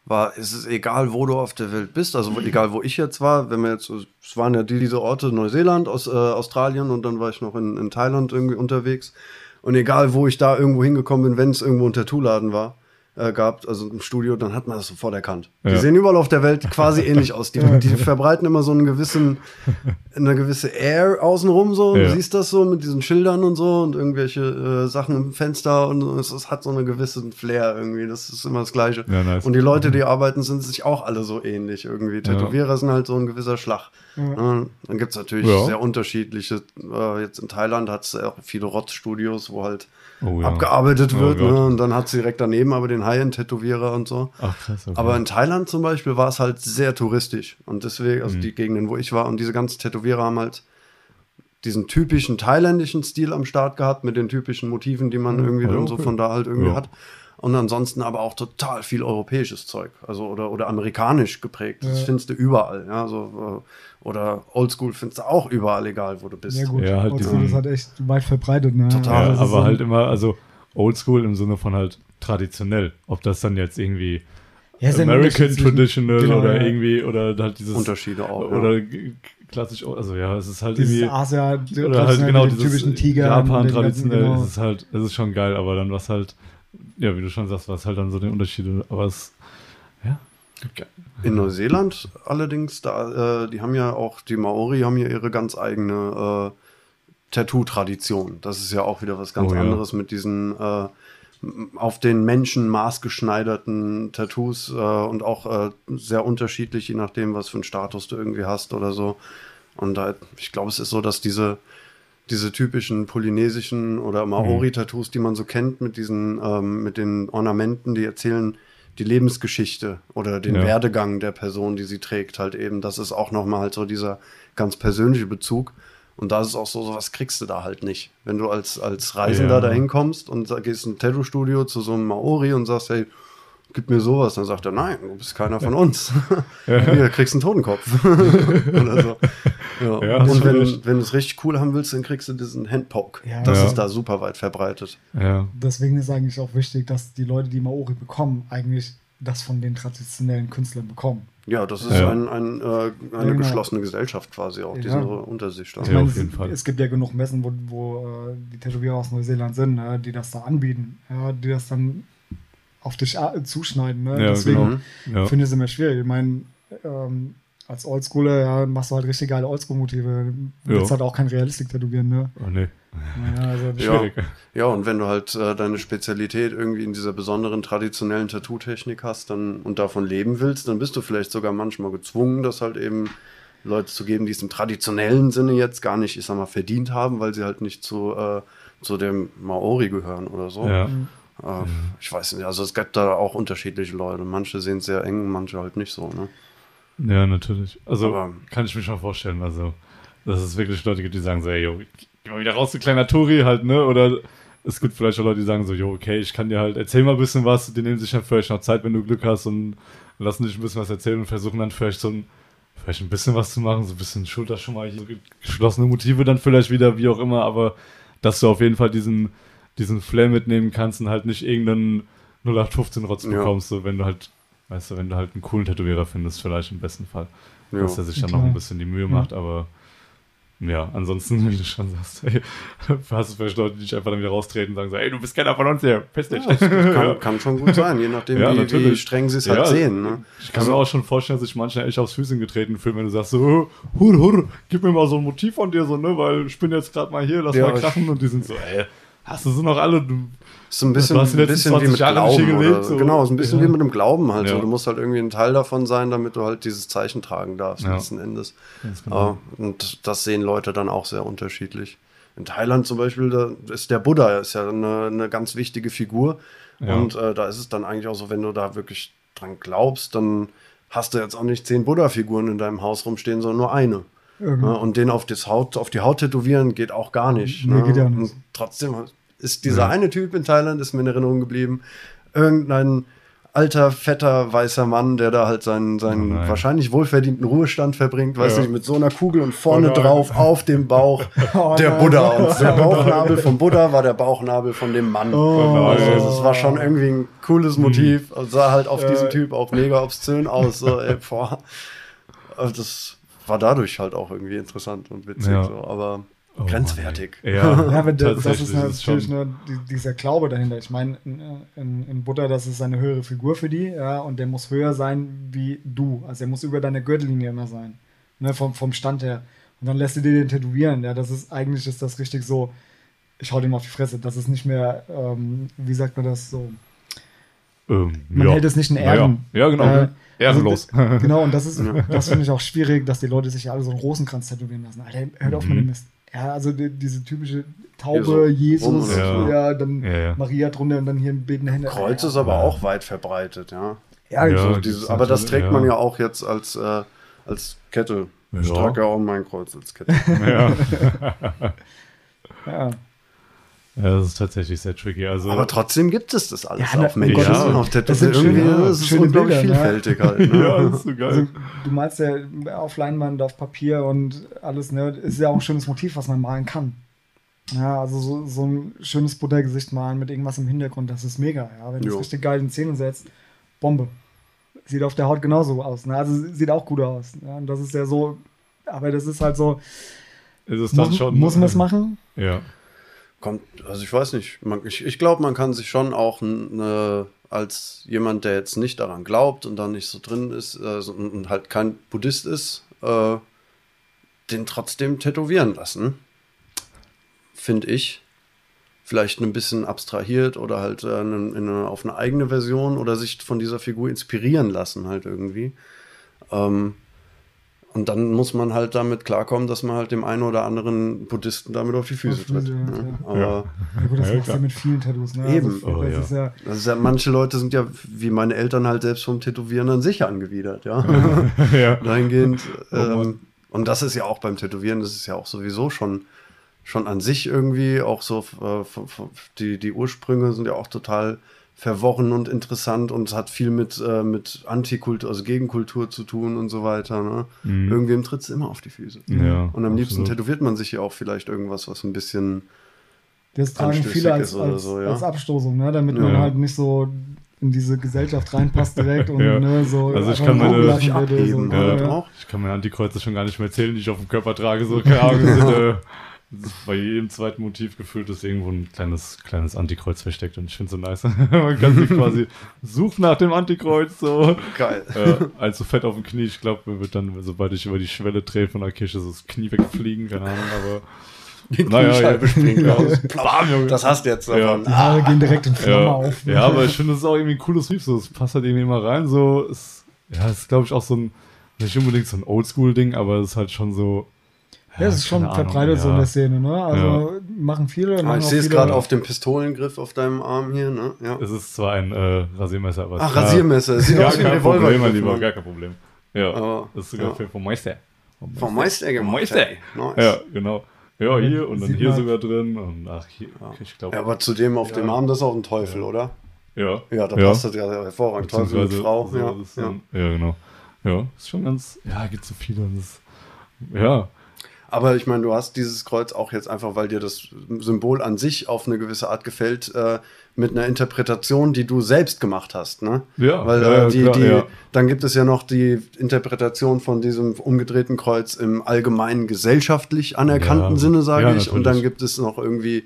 war, es ist egal, wo du auf der Welt bist, also egal, wo ich jetzt war, wenn wir jetzt, es waren ja die, diese Orte, Neuseeland, aus, äh, Australien und dann war ich noch in, in Thailand irgendwie unterwegs. Und egal, wo ich da irgendwo hingekommen bin, wenn es irgendwo ein Tattoo-Laden war, äh, gab, also im Studio, dann hat man das sofort erkannt. Die Ja. sehen überall auf der Welt quasi ähnlich aus. Die, die verbreiten immer so einen gewissen, eine gewisse Air außenrum so. Und Ja. Du siehst das so mit diesen Schildern und so und irgendwelche äh, Sachen im Fenster und es, es hat so einen gewissen Flair irgendwie. Das ist immer das Gleiche. Ja, nice. Und die Leute, die arbeiten, sind sich auch alle so ähnlich irgendwie. Tätowierer sind halt so ein gewisser Schlag. Dann gibt's natürlich Ja. sehr unterschiedliche. Äh, jetzt in Thailand hat's auch viele Rotzstudios, wo halt Oh, ja. abgearbeitet Oh wird. Gott. ne? Und dann hat's direkt daneben aber den High-End-Tätowierer und so. Ach, krass. Okay. Aber in Thailand zum Beispiel war es halt sehr touristisch. Und deswegen, Mhm. also die Gegenden, wo ich war, und diese ganzen Tätowierer haben halt diesen typischen thailändischen Stil am Start gehabt, mit den typischen Motiven, die man irgendwie Ja, dann so okay. von da halt irgendwie Ja. hat. Und ansonsten aber auch total viel europäisches Zeug, also oder, oder amerikanisch geprägt. Das Ja. findest du überall, ja, so, oder Oldschool findest du auch überall, egal wo du bist. Sehr gut. Ja, halt Oldschool ist halt echt weit verbreitet. Ne? Total. Ja, das aber halt immer, also oldschool im Sinne von halt traditionell. Ob das dann jetzt irgendwie Ja, American Traditional Genau, oder ja. irgendwie oder halt dieses Unterschiede auch. oder ja. klassisch, also ja, es ist halt Dieses irgendwie Asia, oder halt genau dieses typischen Tiger. Japan den ganzen- traditionell, genau. es ist halt, es ist schon geil, aber dann was halt, ja, wie du schon sagst, was halt dann so die Unterschiede, aber es, ja. In Neuseeland allerdings, da, äh, die haben ja auch, die Maori haben ja ihre ganz eigene äh, Tattoo-Tradition. Das ist ja auch wieder was ganz Oh ja. anderes mit diesen äh, auf den Menschen maßgeschneiderten Tattoos äh, und auch äh, sehr unterschiedlich, je nachdem, was für einen Status du irgendwie hast oder so. Und da, ich glaube, es ist so, dass diese, diese typischen polynesischen oder Maori-Tattoos, die man so kennt, mit diesen, ähm, mit den Ornamenten, die erzählen die Lebensgeschichte oder den Ja. Werdegang der Person, die sie trägt, halt eben. Das ist auch nochmal halt so dieser ganz persönliche Bezug. Und da ist es auch so, sowas kriegst du da halt nicht. Wenn du als, als Reisender Ja. dahin kommst und gehst in ein Tattoo-Studio zu so einem Maori und sagst, hey, gib mir sowas, dann sagt er, nein, du bist keiner von uns. Hier, kriegst einen Totenkopf. Oder so. Ja. Ja, und wenn, recht. wenn du es richtig cool haben willst, dann kriegst du diesen Handpoke. Ja. das Ja. ist da super weit verbreitet. ja, Deswegen ist eigentlich auch wichtig, dass die Leute, die Maori bekommen, eigentlich das von den traditionellen Künstlern bekommen. Ja, das ist Ja. ein, ein, äh, eine genau. geschlossene Gesellschaft quasi auch, Ja. diese Untersicht. Ich Ja, meine, auf es, jeden Fall. es gibt ja genug Messen, wo, wo äh, die Tätowierer aus Neuseeland sind, ne, die das da anbieten, ja, die das dann auf dich zuschneiden. Ne? Ja, Deswegen genau. ja. finde ich es immer schwierig. Ich meine, ähm, als Oldschooler ja, machst du halt richtig geile Oldschool-Motive. Du willst Ja. halt auch kein Realistik tätowieren, ne? oh nee, Naja, also Ja. schwierig. Ja, und wenn du halt äh, deine Spezialität irgendwie in dieser besonderen traditionellen Tattoo-Technik hast dann, und davon leben willst, dann bist du vielleicht sogar manchmal gezwungen, das halt eben Leute zu geben, die es im traditionellen Sinne jetzt gar nicht, ich sag mal, verdient haben, weil sie halt nicht zu, äh, zu dem Maori gehören oder so. Ja. Äh, ich weiß nicht, also es gibt da auch unterschiedliche Leute. Manche sehen es sehr eng, manche halt nicht so. Ne? Ja, natürlich. Also Aber- kann ich mir schon vorstellen. Also, dass es wirklich Leute gibt, die sagen so, ey, yo, geh mal wieder raus, du kleiner Touri halt, ne? Oder es gibt vielleicht auch Leute, die sagen so, jo, okay, ich kann dir halt, erzähl mal ein bisschen was, die nehmen sich dann vielleicht noch Zeit, wenn du Glück hast und lassen dich ein bisschen was erzählen und versuchen dann vielleicht so ein, vielleicht ein bisschen was zu machen, so ein bisschen Schulter schon mal, so geschlossene Motive dann vielleicht wieder, wie auch immer, aber dass du auf jeden Fall diesen, diesen Flair mitnehmen kannst und halt nicht irgendeinen 0815-Rotz Ja. bekommst, so wenn du halt, weißt du, wenn du halt einen coolen Tätowierer findest, vielleicht im besten Fall Ja. dass er sich dann Klar. noch ein bisschen die Mühe macht, aber ja, ansonsten, wie du schon sagst, ey, hast du vielleicht Leute, die dich einfach dann wieder raustreten und sagen so, ey, du bist keiner von uns hier, piss dich. Kann, kann schon gut sein, je nachdem, Ja, wie, wie streng sie es Ja, halt sehen. Ne? Ich kann mir auch schon vorstellen, dass sich manchmal echt aufs Füßchen getreten fühlen, wenn du sagst so, hur, hur, gib mir mal so ein Motiv von dir, so, ne, weil ich bin jetzt gerade mal hier, lass Ja, mal ich- krachen und die sind so, ey, hast du sie noch alle, du, Ist so ein bisschen, ein bisschen wie 20 mit Glauben. oder, so. Genau, ist ein bisschen Ja. wie mit dem Glauben halt. So. Ja. Du musst halt irgendwie ein Teil davon sein, damit du halt dieses Zeichen tragen darfst, Ja. letzten Endes. Ganz genau. Und das sehen Leute dann auch sehr unterschiedlich. In Thailand zum Beispiel, da ist der Buddha ist ja eine, eine ganz wichtige Figur. Und äh, da ist es dann eigentlich auch so, wenn du da wirklich dran glaubst, dann hast du jetzt auch nicht zehn Buddha-Figuren in deinem Haus rumstehen, sondern nur eine. Ja, und den auf, das Haut, auf die Haut tätowieren geht auch gar nicht. Nee, ne? geht ja nicht. Und trotzdem ist dieser Ja. eine Typ in Thailand, ist mir in Erinnerung geblieben, irgendein alter, fetter, weißer Mann, der da halt seinen, seinen Oh wahrscheinlich wohlverdienten Ruhestand verbringt, weiß Ja. nicht, mit so einer Kugel und vorne Oh drauf auf dem Bauch Oh der. Buddha. Und der Bauchnabel vom Buddha war der Bauchnabel von dem Mann. Oh. Also das war schon irgendwie ein cooles Motiv und sah halt auf Ja. diesen Typ auch mega obszön aus. So, ey, boah. Also das war dadurch halt auch irgendwie interessant und witzig. Ja. So, aber Oh grenzwertig. Ja, Ja, aber das, das ist natürlich schon- nur die, dieser Glaube dahinter. Ich meine, in, in, in Buddha, das ist eine höhere Figur für die, ja, und der muss höher sein wie du. Also er muss über deine Gürtellinie immer sein. Ne, vom, vom Stand her. Und dann lässt du dir den tätowieren. Ja, das ist eigentlich ist das richtig so, ich hau dem auf die Fresse. Das ist nicht mehr, ähm, wie sagt man das so? Ähm, Man ja. hält es nicht in Ehren. Ja, ja genau. Äh, Ehrenlos. Also, genau, und das ist, das finde ich auch schwierig, dass die Leute sich ja alle so einen Rosenkranz tätowieren lassen. Alter, hört auf Mhm. mit dem Mist. Ja, also die, diese typische Taube, Jesus, oder ja. so. dann Ja, ja. Maria drunter und dann hier ein betende Hände. Kreuz ja, ist aber Ja. auch weit verbreitet, ja. ja, Ja. So gibt's dieses, aber das trägt man ja. ja auch jetzt als, äh, als Kette Ich trage ja auch mein Kreuz als Kette. ja. Ja. ja, das ist tatsächlich sehr tricky. Also, Aber trotzdem gibt es das alles Ja, auf Menschen, Willen. auf der Das sind irgendwie schöne- ist es schöne unglaublich Bilder, ne? vielfältig halt. Ne? ja, das ist so geil. Also, du malst ja auf Leinwand, auf Papier und alles, ne? Ist ja auch ein schönes Motiv, was man malen kann. Ja, also so, so ein schönes Buddha-Gesicht malen mit irgendwas im Hintergrund, das ist mega, ja. Wenn du es richtig geil in Szene setzt, Bombe. Sieht auf der Haut genauso aus, ne? Also sieht auch gut aus. Ja? Und das ist ja so, aber das ist halt so, ist es dann muss, schon. muss man es machen? Ja. Kommt, also ich weiß nicht. Man, ich ich glaube, man kann sich schon auch ne, als jemand, der jetzt nicht daran glaubt und da nicht so drin ist äh, so, und halt kein Buddhist ist, äh, den trotzdem tätowieren lassen. Finde ich. Vielleicht ein bisschen abstrahiert oder halt äh, in, in eine, auf eine eigene Version oder sich von dieser Figur inspirieren lassen, halt irgendwie. Ähm, und dann muss man halt damit klarkommen, dass man halt dem einen oder anderen Buddhisten damit auf die Füße Auf die Füße, tritt. ja, ne? ja. Aber Ja. Ja gut, das Ja, machst du ja mit vielen Tattoos, ne? Eben. Also, Oh, das ja. ist ja, das ist ja, manche Leute sind ja, wie meine Eltern halt selbst vom Tätowieren an sich angewidert, ja. ja. Dahingehend. Oh ähm, und das ist ja auch beim Tätowieren, das ist ja auch sowieso schon, schon an sich irgendwie auch so, äh, die, die Ursprünge sind ja auch total verworren und interessant und hat viel mit, äh, mit Antikultur, also Gegenkultur zu tun und so weiter. Ne? Mhm. Irgendwem tritt es immer auf die Füße. Ja, Und am liebsten absolut. tätowiert man sich ja auch vielleicht irgendwas, was ein bisschen Das tragen viele als, als, so, ja. als Abstoßung, ne? damit Ja. man halt nicht so in diese Gesellschaft reinpasst direkt und Ja. ne, so Also ich kann nur meine- würde, abheben, so, ja. ne? auch. Ich kann meine Antikreuze schon gar nicht mehr zählen, die ich auf dem Körper trage. So, keine Ahnung, sind, äh, bei jedem zweiten Motiv gefühlt ist irgendwo ein kleines, kleines Antikreuz versteckt und ich finde es so nice. Man kann sich quasi suchen nach dem Antikreuz, so. geil. äh, allzu fett auf dem Knie. Ich glaube, mir wird dann, sobald ich über die Schwelle drehe von der Kirche, so das Knie wegfliegen, keine Ahnung, aber. Die Naja, ja. Das hast du jetzt Ja. davon. Die Haare gehen direkt in Flamme Ja, auf. ne? ja, aber ich finde, es ist auch irgendwie ein cooles Motiv. So, es passt halt irgendwie immer rein. So, es, ja, es ist, glaube ich, auch so ein, nicht unbedingt so ein Oldschool-Ding, aber es ist halt schon so. Ja, es ist schon Ahnung, verbreitet so in ja. der Szene, ne? Also machen viele. Ah, ich sehe es gerade auf dem Pistolengriff auf deinem Arm hier, ne? Ja. Es ist zwar ein äh, Rasiermesser, aber es Ach, Rasiermesser. Es sieht Ja, aus wie ein kein Problem, mein Revolver. Lieber, gar kein Problem. Ja, Aber, das ist sogar ja. vom Meister. Vom Meister gemacht. Meister. Nice. Ja, genau. Ja, hier und dann Sieht hier man- sogar drin und ach, hier, Ja. ich glaube. Ja, aber zudem auf Ja. dem Arm, das ist auch ein Teufel, oder? ja. Ja, da passt das ja hervorragend. Teufel mit Beziehungsweise Frau. so ja, ja. ja, genau. Ja, ist schon ganz, ja, gibt so viele. und Das, ja, Aber ich meine, du hast dieses Kreuz auch jetzt einfach, weil dir das Symbol an sich auf eine gewisse Art gefällt, äh, mit einer Interpretation, die du selbst gemacht hast, ne? Ja, weil äh, ja, die, klar, die, ja. dann gibt es ja noch die Interpretation von diesem umgedrehten Kreuz im allgemeinen gesellschaftlich anerkannten Ja, Sinne, sage ich. Und dann gibt es noch irgendwie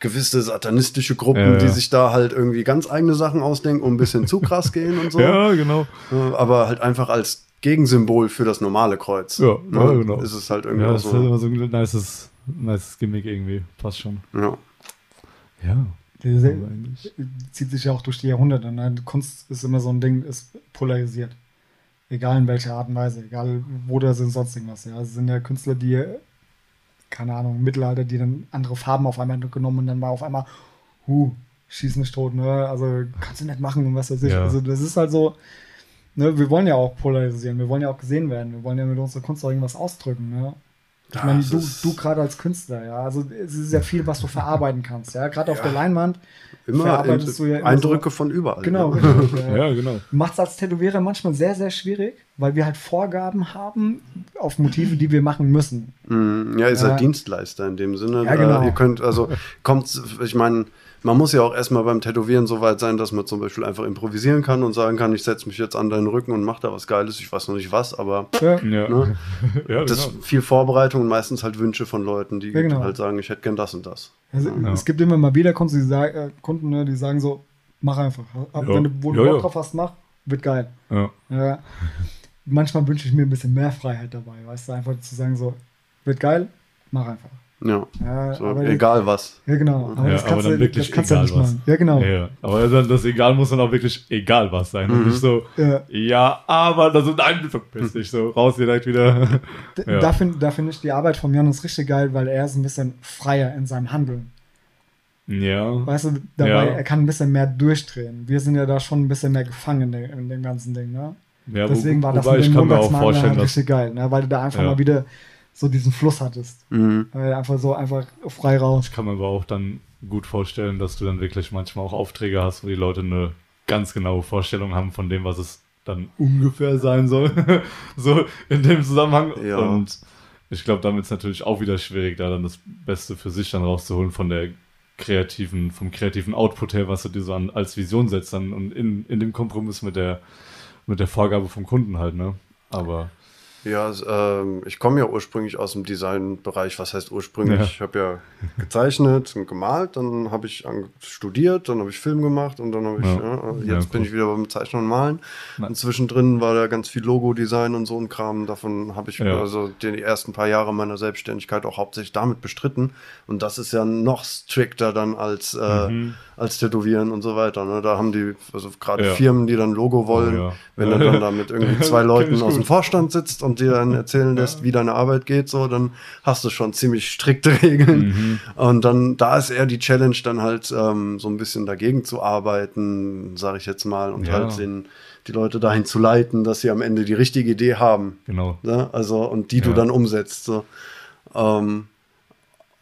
gewisse satanistische Gruppen, Ja, die ja. sich da halt irgendwie ganz eigene Sachen ausdenken und ein bisschen zu krass gehen und so. ja, genau. Äh, Aber halt einfach als Gegensymbol für das normale Kreuz. Ja, Ne? ja, genau. Ist es halt irgendwie Ja, auch das ist so. halt immer so ein nices, nices Gimmick irgendwie. Passt schon. Ja. Ja. Eigentlich- zieht sich ja auch durch die Jahrhunderte. Ne? Kunst ist immer so ein Ding, ist polarisiert. Egal in welcher Art und Weise, egal wo das sind, sonst irgendwas. Ja. Es sind ja Künstler, die, keine Ahnung, im Mittelalter, die dann andere Farben auf einmal genommen und dann war auf einmal, huh, schieß nicht tot, ne? Also kannst du nicht machen und was weiß ich. Ja. Also das ist halt so, ne, wir wollen ja auch polarisieren, wir wollen ja auch gesehen werden, wir wollen ja mit unserer Kunst auch irgendwas ausdrücken, ne? Ich Ja, meine, du, du gerade als Künstler, ja, also es ist ja viel, was du verarbeiten kannst, ja, gerade auf Ja. der Leinwand Immer verarbeitest du ja immer Eindrücke so, von überall. genau, Ne? richtig, ja. Ja, genau. Macht es als Tätowierer manchmal sehr, sehr schwierig, weil wir halt Vorgaben haben auf Motive, die wir machen müssen. Mm, Ja, ist Ja. halt Dienstleister in dem Sinne. Ja, genau. Äh, ihr könnt, also kommt, ich meine, man muss ja auch erstmal beim Tätowieren so weit sein, dass man zum Beispiel einfach improvisieren kann und sagen kann, ich setze mich jetzt an deinen Rücken und mache da was Geiles. Ich weiß noch nicht was, aber Ja, Ne? ja das genau. ist viel Vorbereitung und meistens halt Wünsche von Leuten, die Ja, genau. halt sagen, ich hätte gern das und das. Also, Ja. Es gibt immer mal wieder Kunden, die sagen, äh, Kunden, ne, die sagen so, mach einfach. Ab, Ja. Wenn du wo du Ja, Bock ja. drauf hast, mach, wird geil. Ja. Ja. Manchmal wünsche ich mir ein bisschen mehr Freiheit dabei, weißt du, einfach zu sagen so, wird geil, mach einfach. Ja, Ja, so, aber egal was. Ja, genau. Aber Ja, das aber kannst, dann du, wirklich das egal nicht was. machen. Ja, genau. Ja. Aber dann, das Egal muss dann auch wirklich egal was sein. Und Mhm. nicht so, Ja. ja, aber, also nein, verpiss dich so, raus direkt wieder. Da finde da find ich die Arbeit von Jonas richtig geil, weil er ist ein bisschen freier in seinem Handeln. ja. Weißt du, dabei, Ja. er kann ein bisschen mehr durchdrehen. Wir sind ja da schon ein bisschen mehr gefangen in, dem- in dem ganzen Ding, ne? Ja, wo- Deswegen war das wobei mit ich dem kann mir auch Montagsmaler vorstellen, halt dass richtig geil, ne? weil du da einfach Ja. mal wieder so diesen Fluss hattest. Mhm. Weil einfach so einfach frei raus. Ich kann mir aber auch dann gut vorstellen, dass du dann wirklich manchmal auch Aufträge hast, wo die Leute eine ganz genaue Vorstellung haben von dem, was es dann ungefähr sein soll. so in dem Zusammenhang. Ja. Und ich glaube, damit ist natürlich auch wieder schwierig, da dann das Beste für sich dann rauszuholen von der kreativen, vom kreativen Output her, was du dir so an, als Vision setzt dann und in, in dem Kompromiss mit der, mit der Vorgabe vom Kunden halt, ne? Aber Ja, ähm, ich komme ja ursprünglich aus dem Designbereich. Was heißt ursprünglich? Ja. Ich habe ja gezeichnet und gemalt, dann habe ich studiert, dann habe ich Film gemacht und dann habe ich, Ja. ja. jetzt Ja, bin ich wieder beim Zeichnen und Malen. Na. Und zwischendrin war da ganz viel Logo-Design und so ein Kram. Davon habe ich also die ersten paar Jahre meiner Selbstständigkeit auch hauptsächlich damit bestritten. Und das ist ja noch strikter dann als, äh, Mhm. Als Tätowieren und so weiter. Ne? Da haben die, also gerade Ja. Firmen, die dann Logo wollen, Oh, ja. wenn du dann da mit irgendwie zwei Leuten aus dem. Vorstand sitzt und dir dann erzählen lässt, wie deine Arbeit geht, so, dann hast du schon ziemlich strikte Regeln. Mhm. Und dann, da ist eher die Challenge, dann halt ähm, so ein bisschen dagegen zu arbeiten, sage ich jetzt mal, und halt den, die Leute dahin zu leiten, dass sie am Ende die richtige Idee haben. genau. Ne? Also, und die du Ja. dann umsetzt. So. Ähm,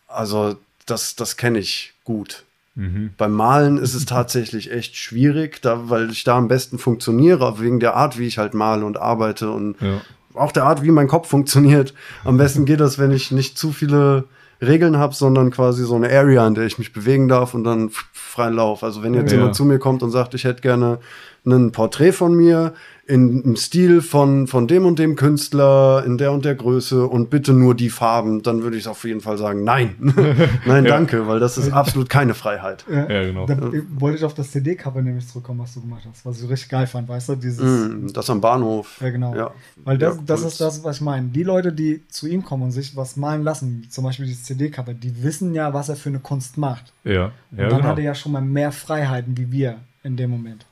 also, das, das kenne ich gut. Mhm. Beim Malen ist es tatsächlich echt schwierig, da, weil ich da am besten funktioniere, wegen der Art, wie ich halt male und arbeite und Ja. auch der Art, wie mein Kopf funktioniert. Am besten geht das, wenn ich nicht zu viele Regeln habe, sondern quasi so eine Area, in der ich mich bewegen darf und dann freien Lauf. Also wenn jetzt Ja. jemand zu mir kommt und sagt, ich hätte gerne ein Porträt von mir in, im Stil von, von dem und dem Künstler, in der und der Größe und bitte nur die Farben, dann würde ich auf jeden Fall sagen, nein. nein, Ja. danke, weil das ist absolut keine Freiheit. Ja, Ja, genau. Da wollte ich auf das CD-Cover nämlich zurückkommen, was du gemacht hast, was ich richtig geil fand, weißt du? Dieses, Mm, Das am Bahnhof. Ja, genau. Ja. Weil das, Ja, das ist das, was ich meine. Die Leute, die zu ihm kommen und sich was malen lassen, zum Beispiel dieses CD-Cover, die wissen ja, was er für eine Kunst macht. Ja, Und ja dann genau. hat er ja schon mal mehr Freiheiten wie wir in dem Moment.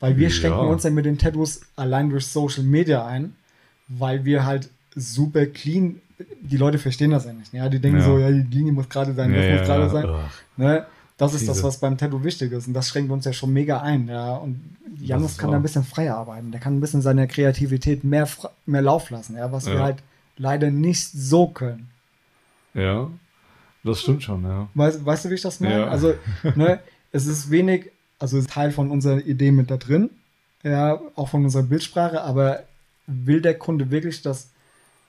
Weil wir Ja. schränken uns ja mit den Tattoos allein durch Social Media ein, weil wir halt super clean, die Leute verstehen das ja nicht. Ja, die denken Ja. so, ja, die Linie muss gerade sein, das ja, muss gerade sein. Ne? Das ist das, Diese- was beim Tattoo wichtig ist. Und das schränkt uns ja schon mega ein. Ja? Und Janus kann da ein bisschen freier arbeiten. Der kann ein bisschen seiner Kreativität mehr, mehr Lauf lassen, ja? was wir halt leider nicht so können. Ja, das stimmt schon, ja. Weißt, weißt du, wie ich das meine? Also, ne, es ist wenig, also ist Teil von unserer Idee mit da drin, ja, auch von unserer Bildsprache, aber will der Kunde wirklich das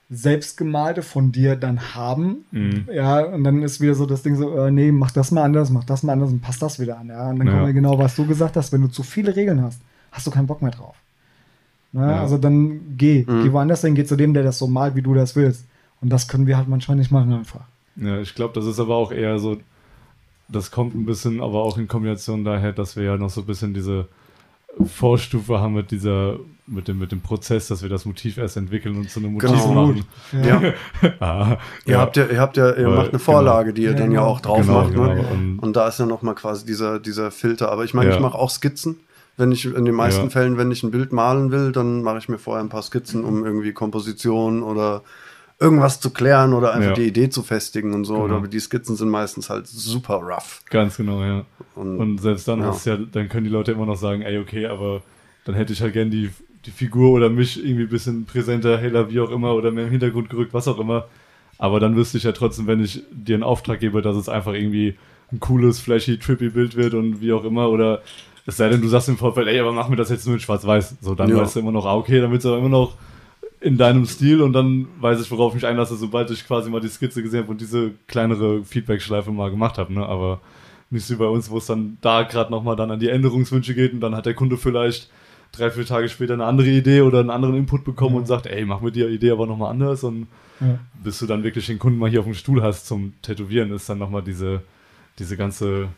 Selbstgemalte von dir dann haben? Mhm. Ja, und dann ist wieder so das Ding so, äh, nee, mach das mal anders, mach das mal anders und passt das wieder an. Ja, und dann Ja. kommen wir genau, was du gesagt hast, wenn du zu viele Regeln hast, hast du keinen Bock mehr drauf. Ne? Ja. Also dann geh, Mhm. geh woanders hin, geh zu dem, der das so malt, wie du das willst. Und das können wir halt manchmal nicht machen einfach. Ja, ich glaube, das ist aber auch eher so, das kommt ein bisschen, aber auch in Kombination daher, dass wir ja noch so ein bisschen diese Vorstufe haben mit dieser, mit dem, mit dem Prozess, dass wir das Motiv erst entwickeln und zu einem Motiv Genau. machen. Ja. Ah, Ihr habt ja, ihr habt ja, ihr Weil- macht eine Vorlage, die ihr Ja, dann ja genau. auch drauf Genau, macht. genau. Ne? Und- Und da ist ja nochmal quasi dieser, dieser Filter. Aber ich meine, Ja. ich mache auch Skizzen. Wenn ich in den meisten Ja. Fällen, wenn ich ein Bild malen will, dann mache ich mir vorher ein paar Skizzen, um irgendwie Komposition oder irgendwas zu klären oder einfach Ja. die Idee zu festigen und so. Genau. Oder die Skizzen sind meistens halt super rough. Ganz genau, ja. Und, Und selbst dann Ja. hast du ja, dann können die Leute immer noch sagen, ey, okay, aber dann hätte ich halt gern die, die Figur oder mich irgendwie ein bisschen präsenter, heller, wie auch immer, oder mehr im Hintergrund gerückt, was auch immer. Aber dann wüsste ich ja trotzdem, wenn ich dir einen Auftrag gebe, dass es einfach irgendwie ein cooles, flashy, trippy Bild wird und wie auch immer, oder es sei denn, du sagst im Vorfeld, ey, aber mach mir das jetzt nur in schwarz-weiß. So, dann Ja. weißt du immer noch, ah, okay, dann wird es aber immer noch in deinem Stil und dann weiß ich, worauf ich mich einlasse, sobald ich quasi mal die Skizze gesehen habe und diese kleinere Feedback-Schleife mal gemacht habe, ne? Aber nicht so wie bei uns, wo es dann da gerade nochmal dann an die Änderungswünsche geht und dann hat der Kunde vielleicht drei, vier Tage später eine andere Idee oder einen anderen Input bekommen Ja. und sagt, ey, mach mit die Idee aber nochmal anders und Ja. bis du dann wirklich den Kunden mal hier auf dem Stuhl hast zum Tätowieren, ist dann nochmal diese, diese ganze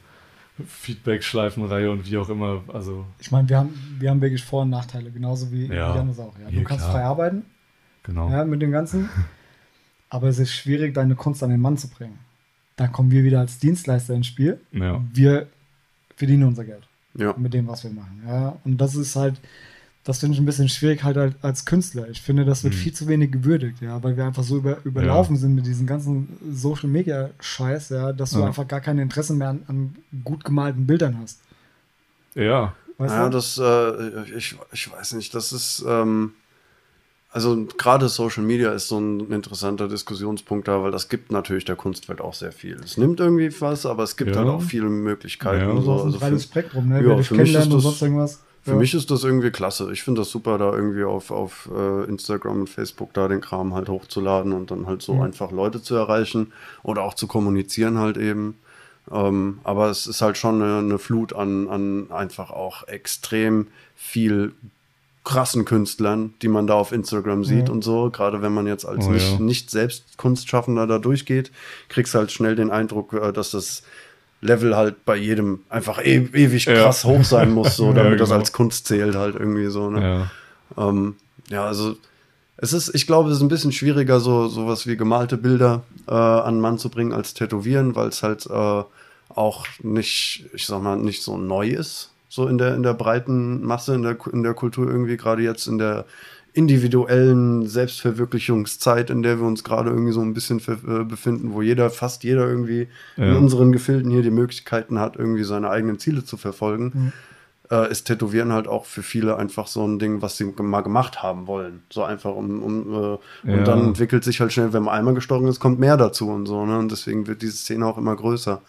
Feedback-Schleifenreihe und wie auch immer, also Ich meine, wir haben, wir haben wirklich Vor- und Nachteile, genauso wie Ja. Janus auch. Ja. Du kannst klar. frei arbeiten genau. ja, mit dem Ganzen, aber es ist schwierig, deine Kunst an den Mann zu bringen. Da kommen wir wieder als Dienstleister ins Spiel. Ja. Wir verdienen unser Geld ja. mit dem, was wir machen. Ja. Und das ist halt, das finde ich ein bisschen schwierig halt als- als Künstler. Ich finde, das wird Mhm. viel zu wenig gewürdigt, ja, weil wir einfach so über, überlaufen sind mit diesem ganzen Social Media Scheiß, ja, dass du Ja. einfach gar kein Interesse mehr an, an gut gemalten Bildern hast. Ja, Weißt Ja, du? das, äh, ich, ich weiß nicht, das ist, ähm, also gerade Social Media ist so ein interessanter Diskussionspunkt da, weil das gibt natürlich der Kunstwelt auch sehr viel. Es nimmt irgendwie was, aber es gibt Ja. halt auch viele Möglichkeiten. Ja. so ein Also breites für, Spektrum, ne? ja, für mich das- für ja. mich ist das irgendwie klasse. Ich finde das super, da irgendwie auf, auf äh, Instagram und Facebook da den Kram halt hochzuladen und dann halt so Mhm. einfach Leute zu erreichen oder auch zu kommunizieren halt eben. Ähm, aber es ist halt schon eine, eine Flut an, an einfach auch extrem viel krassen Künstlern, die man da auf Instagram sieht Ja. und so. Gerade wenn man jetzt als Oh, nicht, ja. nicht selbst Kunstschaffender da durchgeht, kriegst halt schnell den Eindruck, äh, dass das Level halt bei jedem einfach e ewig Ja. krass hoch sein muss, so, Ja, damit das genau. als Kunst zählt halt irgendwie so. Ne? Ja. Ähm, ja, also es ist, ich glaube, es ist ein bisschen schwieriger, so sowas wie gemalte Bilder äh, an den Mann zu bringen als Tätowieren, weil es halt äh, auch nicht, ich sag mal, nicht so neu ist, so in der, in der breiten Masse, in der, in der Kultur irgendwie, gerade jetzt in der individuellen Selbstverwirklichungszeit, in der wir uns gerade irgendwie so ein bisschen ver- äh, befinden, wo jeder, fast jeder irgendwie in Ja. unseren Gefilden hier die Möglichkeiten hat, irgendwie seine eigenen Ziele zu verfolgen Mhm. äh, ist Tätowieren halt auch für viele einfach so ein Ding, was sie mal gemacht haben wollen. So einfach um, um äh, Ja. und dann entwickelt sich halt schnell, wenn man einmal gestorben ist, kommt mehr dazu und so, ne? Und deswegen wird diese Szene auch immer größer.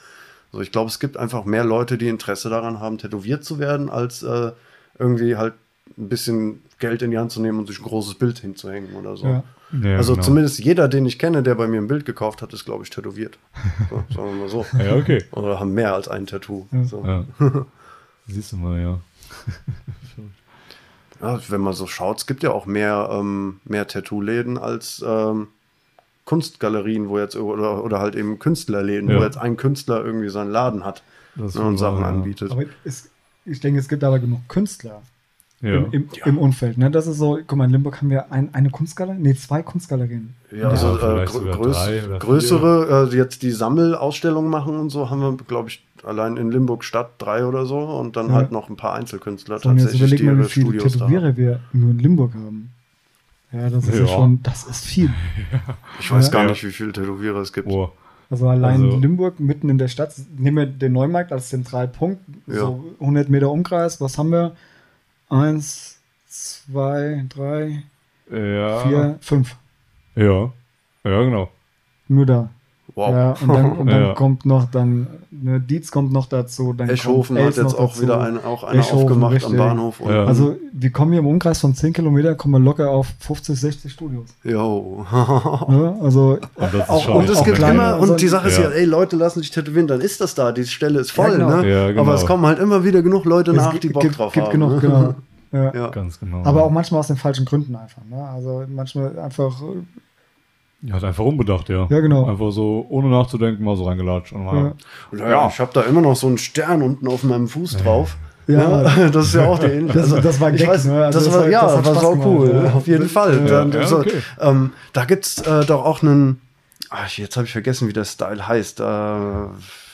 Also ich glaube, es gibt einfach mehr Leute, die Interesse daran haben, tätowiert zu werden, als äh, irgendwie halt ein bisschen Geld in die Hand zu nehmen und sich ein großes Bild hinzuhängen oder so. Ja. Ja, also genau. zumindest jeder, den ich kenne, der bei mir ein Bild gekauft hat, ist, glaube ich, tätowiert. So, sagen wir mal so. Ja, okay. Oder haben mehr als ein Tattoo. Ja. So. Siehst du mal, ja. Ja, wenn man so schaut, es gibt ja auch mehr, ähm, mehr Tattoo-Läden als ähm, Kunstgalerien, wo jetzt oder, oder halt eben Künstlerläden, Ja. wo jetzt ein Künstler irgendwie seinen Laden hat Das ne, und Sachen wahr, ja. anbietet. Aber es, ich denke, es gibt aber genug Künstler Ja. im, im, Ja. im Umfeld. Ne? Das ist so, guck mal, in Limburg haben wir ein, eine Kunstgalerie, nee, zwei Kunstgalerien. Ja, also äh, vielleicht grö sogar größ größere, äh, jetzt die Sammelausstellungen machen und so, haben wir, glaube ich, allein in Limburg Stadt drei oder so und dann Ja. halt noch ein paar Einzelkünstler So, und jetzt tatsächlich, überleg die mal, wie viele Studios haben. Tätowierer wir nur in Limburg haben. Ja, das ist ja, Ja. schon, das ist viel. Ich weiß Ja. gar nicht, wie viele Tätowierer es gibt. Boah. Also allein Also- Limburg mitten in der Stadt, nehmen wir den Neumarkt als Zentralpunkt, Ja. so 100 Meter Umkreis, was haben wir? Eins, zwei, drei, Ja. vier, fünf. Ja. Ja, genau. Nur da. Wow. Ja, und dann, und dann Ja. kommt noch dann, ne, Dietz kommt noch dazu. Dann Eschhofen kommt hat jetzt auch dazu. wieder eine, auch eine Eschhofen, aufgemacht richtig. am Bahnhof. Und Ja. Also wir kommen hier im Umkreis von 10 Kilometer, kommen wir locker auf 50, 60 Studios. Jo. Ne? Also auch, Und es gibt kleine immer, und die Sache ist ja, ey, Leute lassen sich tätowieren, dann ist das da, die Stelle ist voll, Ja, genau. ne? Ja, genau. Aber es kommen halt immer wieder genug Leute es nach, gibt, die Bock gibt, drauf gibt haben. genug, genau. Ja. Ja. Ganz genau. Aber auch manchmal aus den falschen Gründen einfach. Ne? Also manchmal einfach, Ja, hat einfach unbedacht, ja. Ja, genau. Einfach so, ohne nachzudenken, mal so reingelatscht. Und mal, Ja. Ja, ich habe da immer noch so einen Stern unten auf meinem Fuß drauf. Ja. Ja, das ist ja auch die ähnliche. Das- das war Gag, weiß, ne? Also das, das war, ja, das war gemacht, cool, ja. auf jeden Fall. Ja, Dann, ja, so, okay. ähm, da gibt's äh, doch auch einen, ach, jetzt habe ich vergessen, wie der Style heißt. Äh,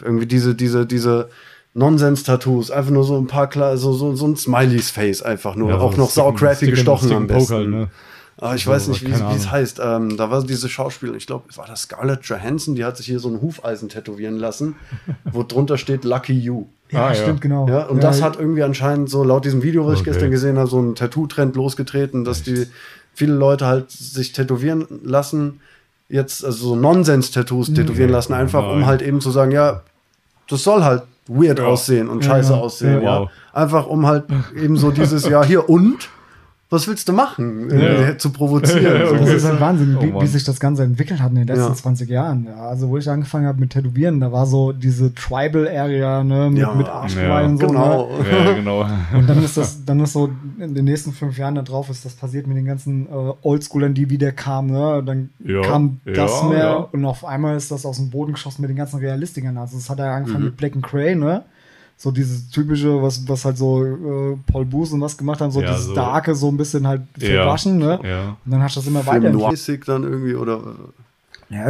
irgendwie diese, diese, diese Nonsens-Tattoos, einfach nur so ein paar klar, so, so, so ein Smileys Face einfach nur, auch noch and- gestochen am besten. halt, ne? Ah, ich So, weiß nicht, wie es heißt. Ähm, da war diese Schauspielerin, ich glaube, war das Scarlett Johansson, die hat sich hier so ein Hufeisen tätowieren lassen, wo drunter steht Lucky You. ja, Ah, ja. stimmt, genau. Ja, und das hat irgendwie anscheinend so laut diesem Video, was ich Okay. gestern gesehen habe, so einen Tattoo-Trend losgetreten, dass die viele Leute halt sich tätowieren lassen, jetzt also so Nonsens-Tattoos tätowieren lassen, einfach um halt eben zu sagen, ja, das soll halt weird Ja. aussehen und Ja, scheiße ja. aussehen, Ja. ja. Wow. Einfach um halt eben so dieses, ja, hier und? Was willst du machen? Ja. Äh, zu provozieren. Ja, so. Das ist ein Wahnsinn, Oh wie, wie sich das Ganze entwickelt hat in den letzten Ja. 20 Jahren. Ja, also wo ich angefangen habe mit Tätowieren, da war so diese Tribal-Area ne, mit, Ja, mit Arschgeweih ja, und so. Genau. Ne? Ja, genau. Und dann ist das, dann ist so in den nächsten fünf Jahren da drauf ist das passiert mit den ganzen äh, Oldschoolern, die wieder kamen. Ne? Dann Ja, kam das ja, mehr ja. und auf einmal ist das aus dem Boden geschossen mit den ganzen Realistikern. Also es hat ja angefangen Mhm. mit Black and Cray, ne? So dieses typische, was, was halt so äh, Paul Booth und was gemacht haben, so Ja, dieses so- Darke so ein bisschen halt Ja. verwaschen, ne? Ja. Und dann hast du das immer weiterentwickelt. Noir-mäßig dann irgendwie oder Ja,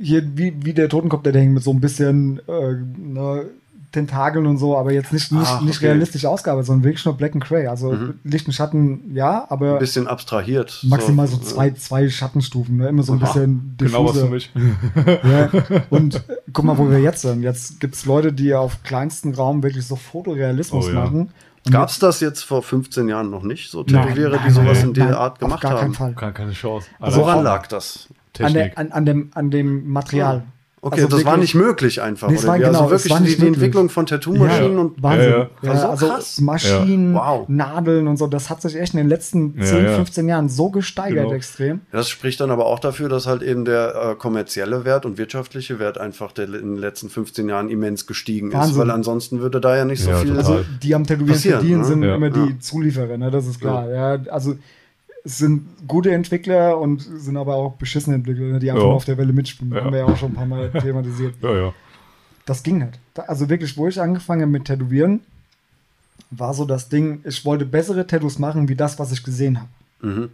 hier wie, wie der Totenkopf, der hängt mit so ein bisschen äh, ne, Tentakeln und so, aber jetzt nicht, nicht, Ah, nicht okay. realistisch ausgearbeitet, sondern wirklich nur Black and Grey. Also Mhm. Licht und Schatten, ja, aber Ein bisschen abstrahiert. maximal so, zwei, zwei Schattenstufen, ne? immer so ein Aha, bisschen Genau was diffuse. für mich. Ja. Und äh, guck mal, wo wir jetzt sind. Jetzt gibt es Leute, die auf kleinstem Raum wirklich so Fotorealismus Oh ja. machen. Gab es das jetzt vor 15 Jahren noch nicht? So Nein, Tätowierer, die sowas nein, in der nein, Art auf gemacht gar keinen haben? Fall. Gar keine Chance. Also Woran lag das? An, Technik. der, an, an, dem, an dem Material. Okay, Also das war nicht möglich einfach. Nee, es oder war wie? genau, also es wirklich war die, nicht die möglich. Entwicklung von Tattoo-Maschinen Ja, und Wahnsinn. Ja, Ja, so also. Maschinen, Ja. Wow. Nadeln und so, das hat sich echt in den letzten Ja, 10, ja. 15 Jahren so gesteigert Genau. extrem. Das spricht dann aber auch dafür, dass halt eben der äh, kommerzielle Wert und wirtschaftliche Wert einfach der, in den letzten 15 Jahren immens gestiegen ist, Wahnsinn. weil ansonsten würde da ja nicht so Ja, viel. total. Also die am Tätowieren verdienen, ne? sind Ja. immer die Ja. Zulieferer, ne? das ist klar. Ja. also sind gute Entwickler und sind aber auch beschissene Entwickler, ne? die einfach Ja. nur auf der Welle mitspielen. Ja. Haben wir ja auch schon ein paar Mal thematisiert. Ja, ja. Das ging nicht. Da- Also wirklich, wo ich angefangen habe mit Tätowieren, war so das Ding, ich wollte bessere Tattoos machen, wie das, was ich gesehen habe. Mhm.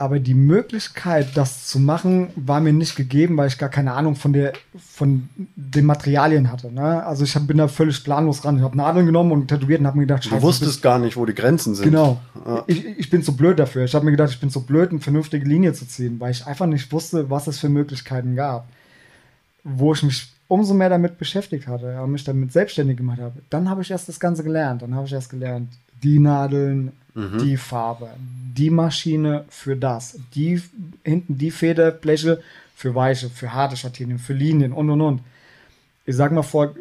Aber die Möglichkeit, das zu machen, war mir nicht gegeben, weil ich gar keine Ahnung von, der, von den Materialien hatte. Ne? Also ich hab, bin da völlig planlos ran. Ich habe Nadeln genommen und tätowiert und habe mir gedacht, Du scheiße, wusstest gar nicht, wo die Grenzen sind. Genau. Ja. Ich, ich bin zu blöd dafür. Ich habe mir gedacht, ich bin zu blöd, eine vernünftige Linie zu ziehen, weil ich einfach nicht wusste, was es für Möglichkeiten gab. Wo ich mich umso mehr damit beschäftigt hatte und mich damit selbstständig gemacht habe, dann habe ich erst das Ganze gelernt. Dann habe ich erst gelernt, die Nadeln, Mhm. die Farbe, die Maschine für das, die hinten die Federfläche für weiche, für harte Schattierungen, für Linien und und und. Ich sag mal, vor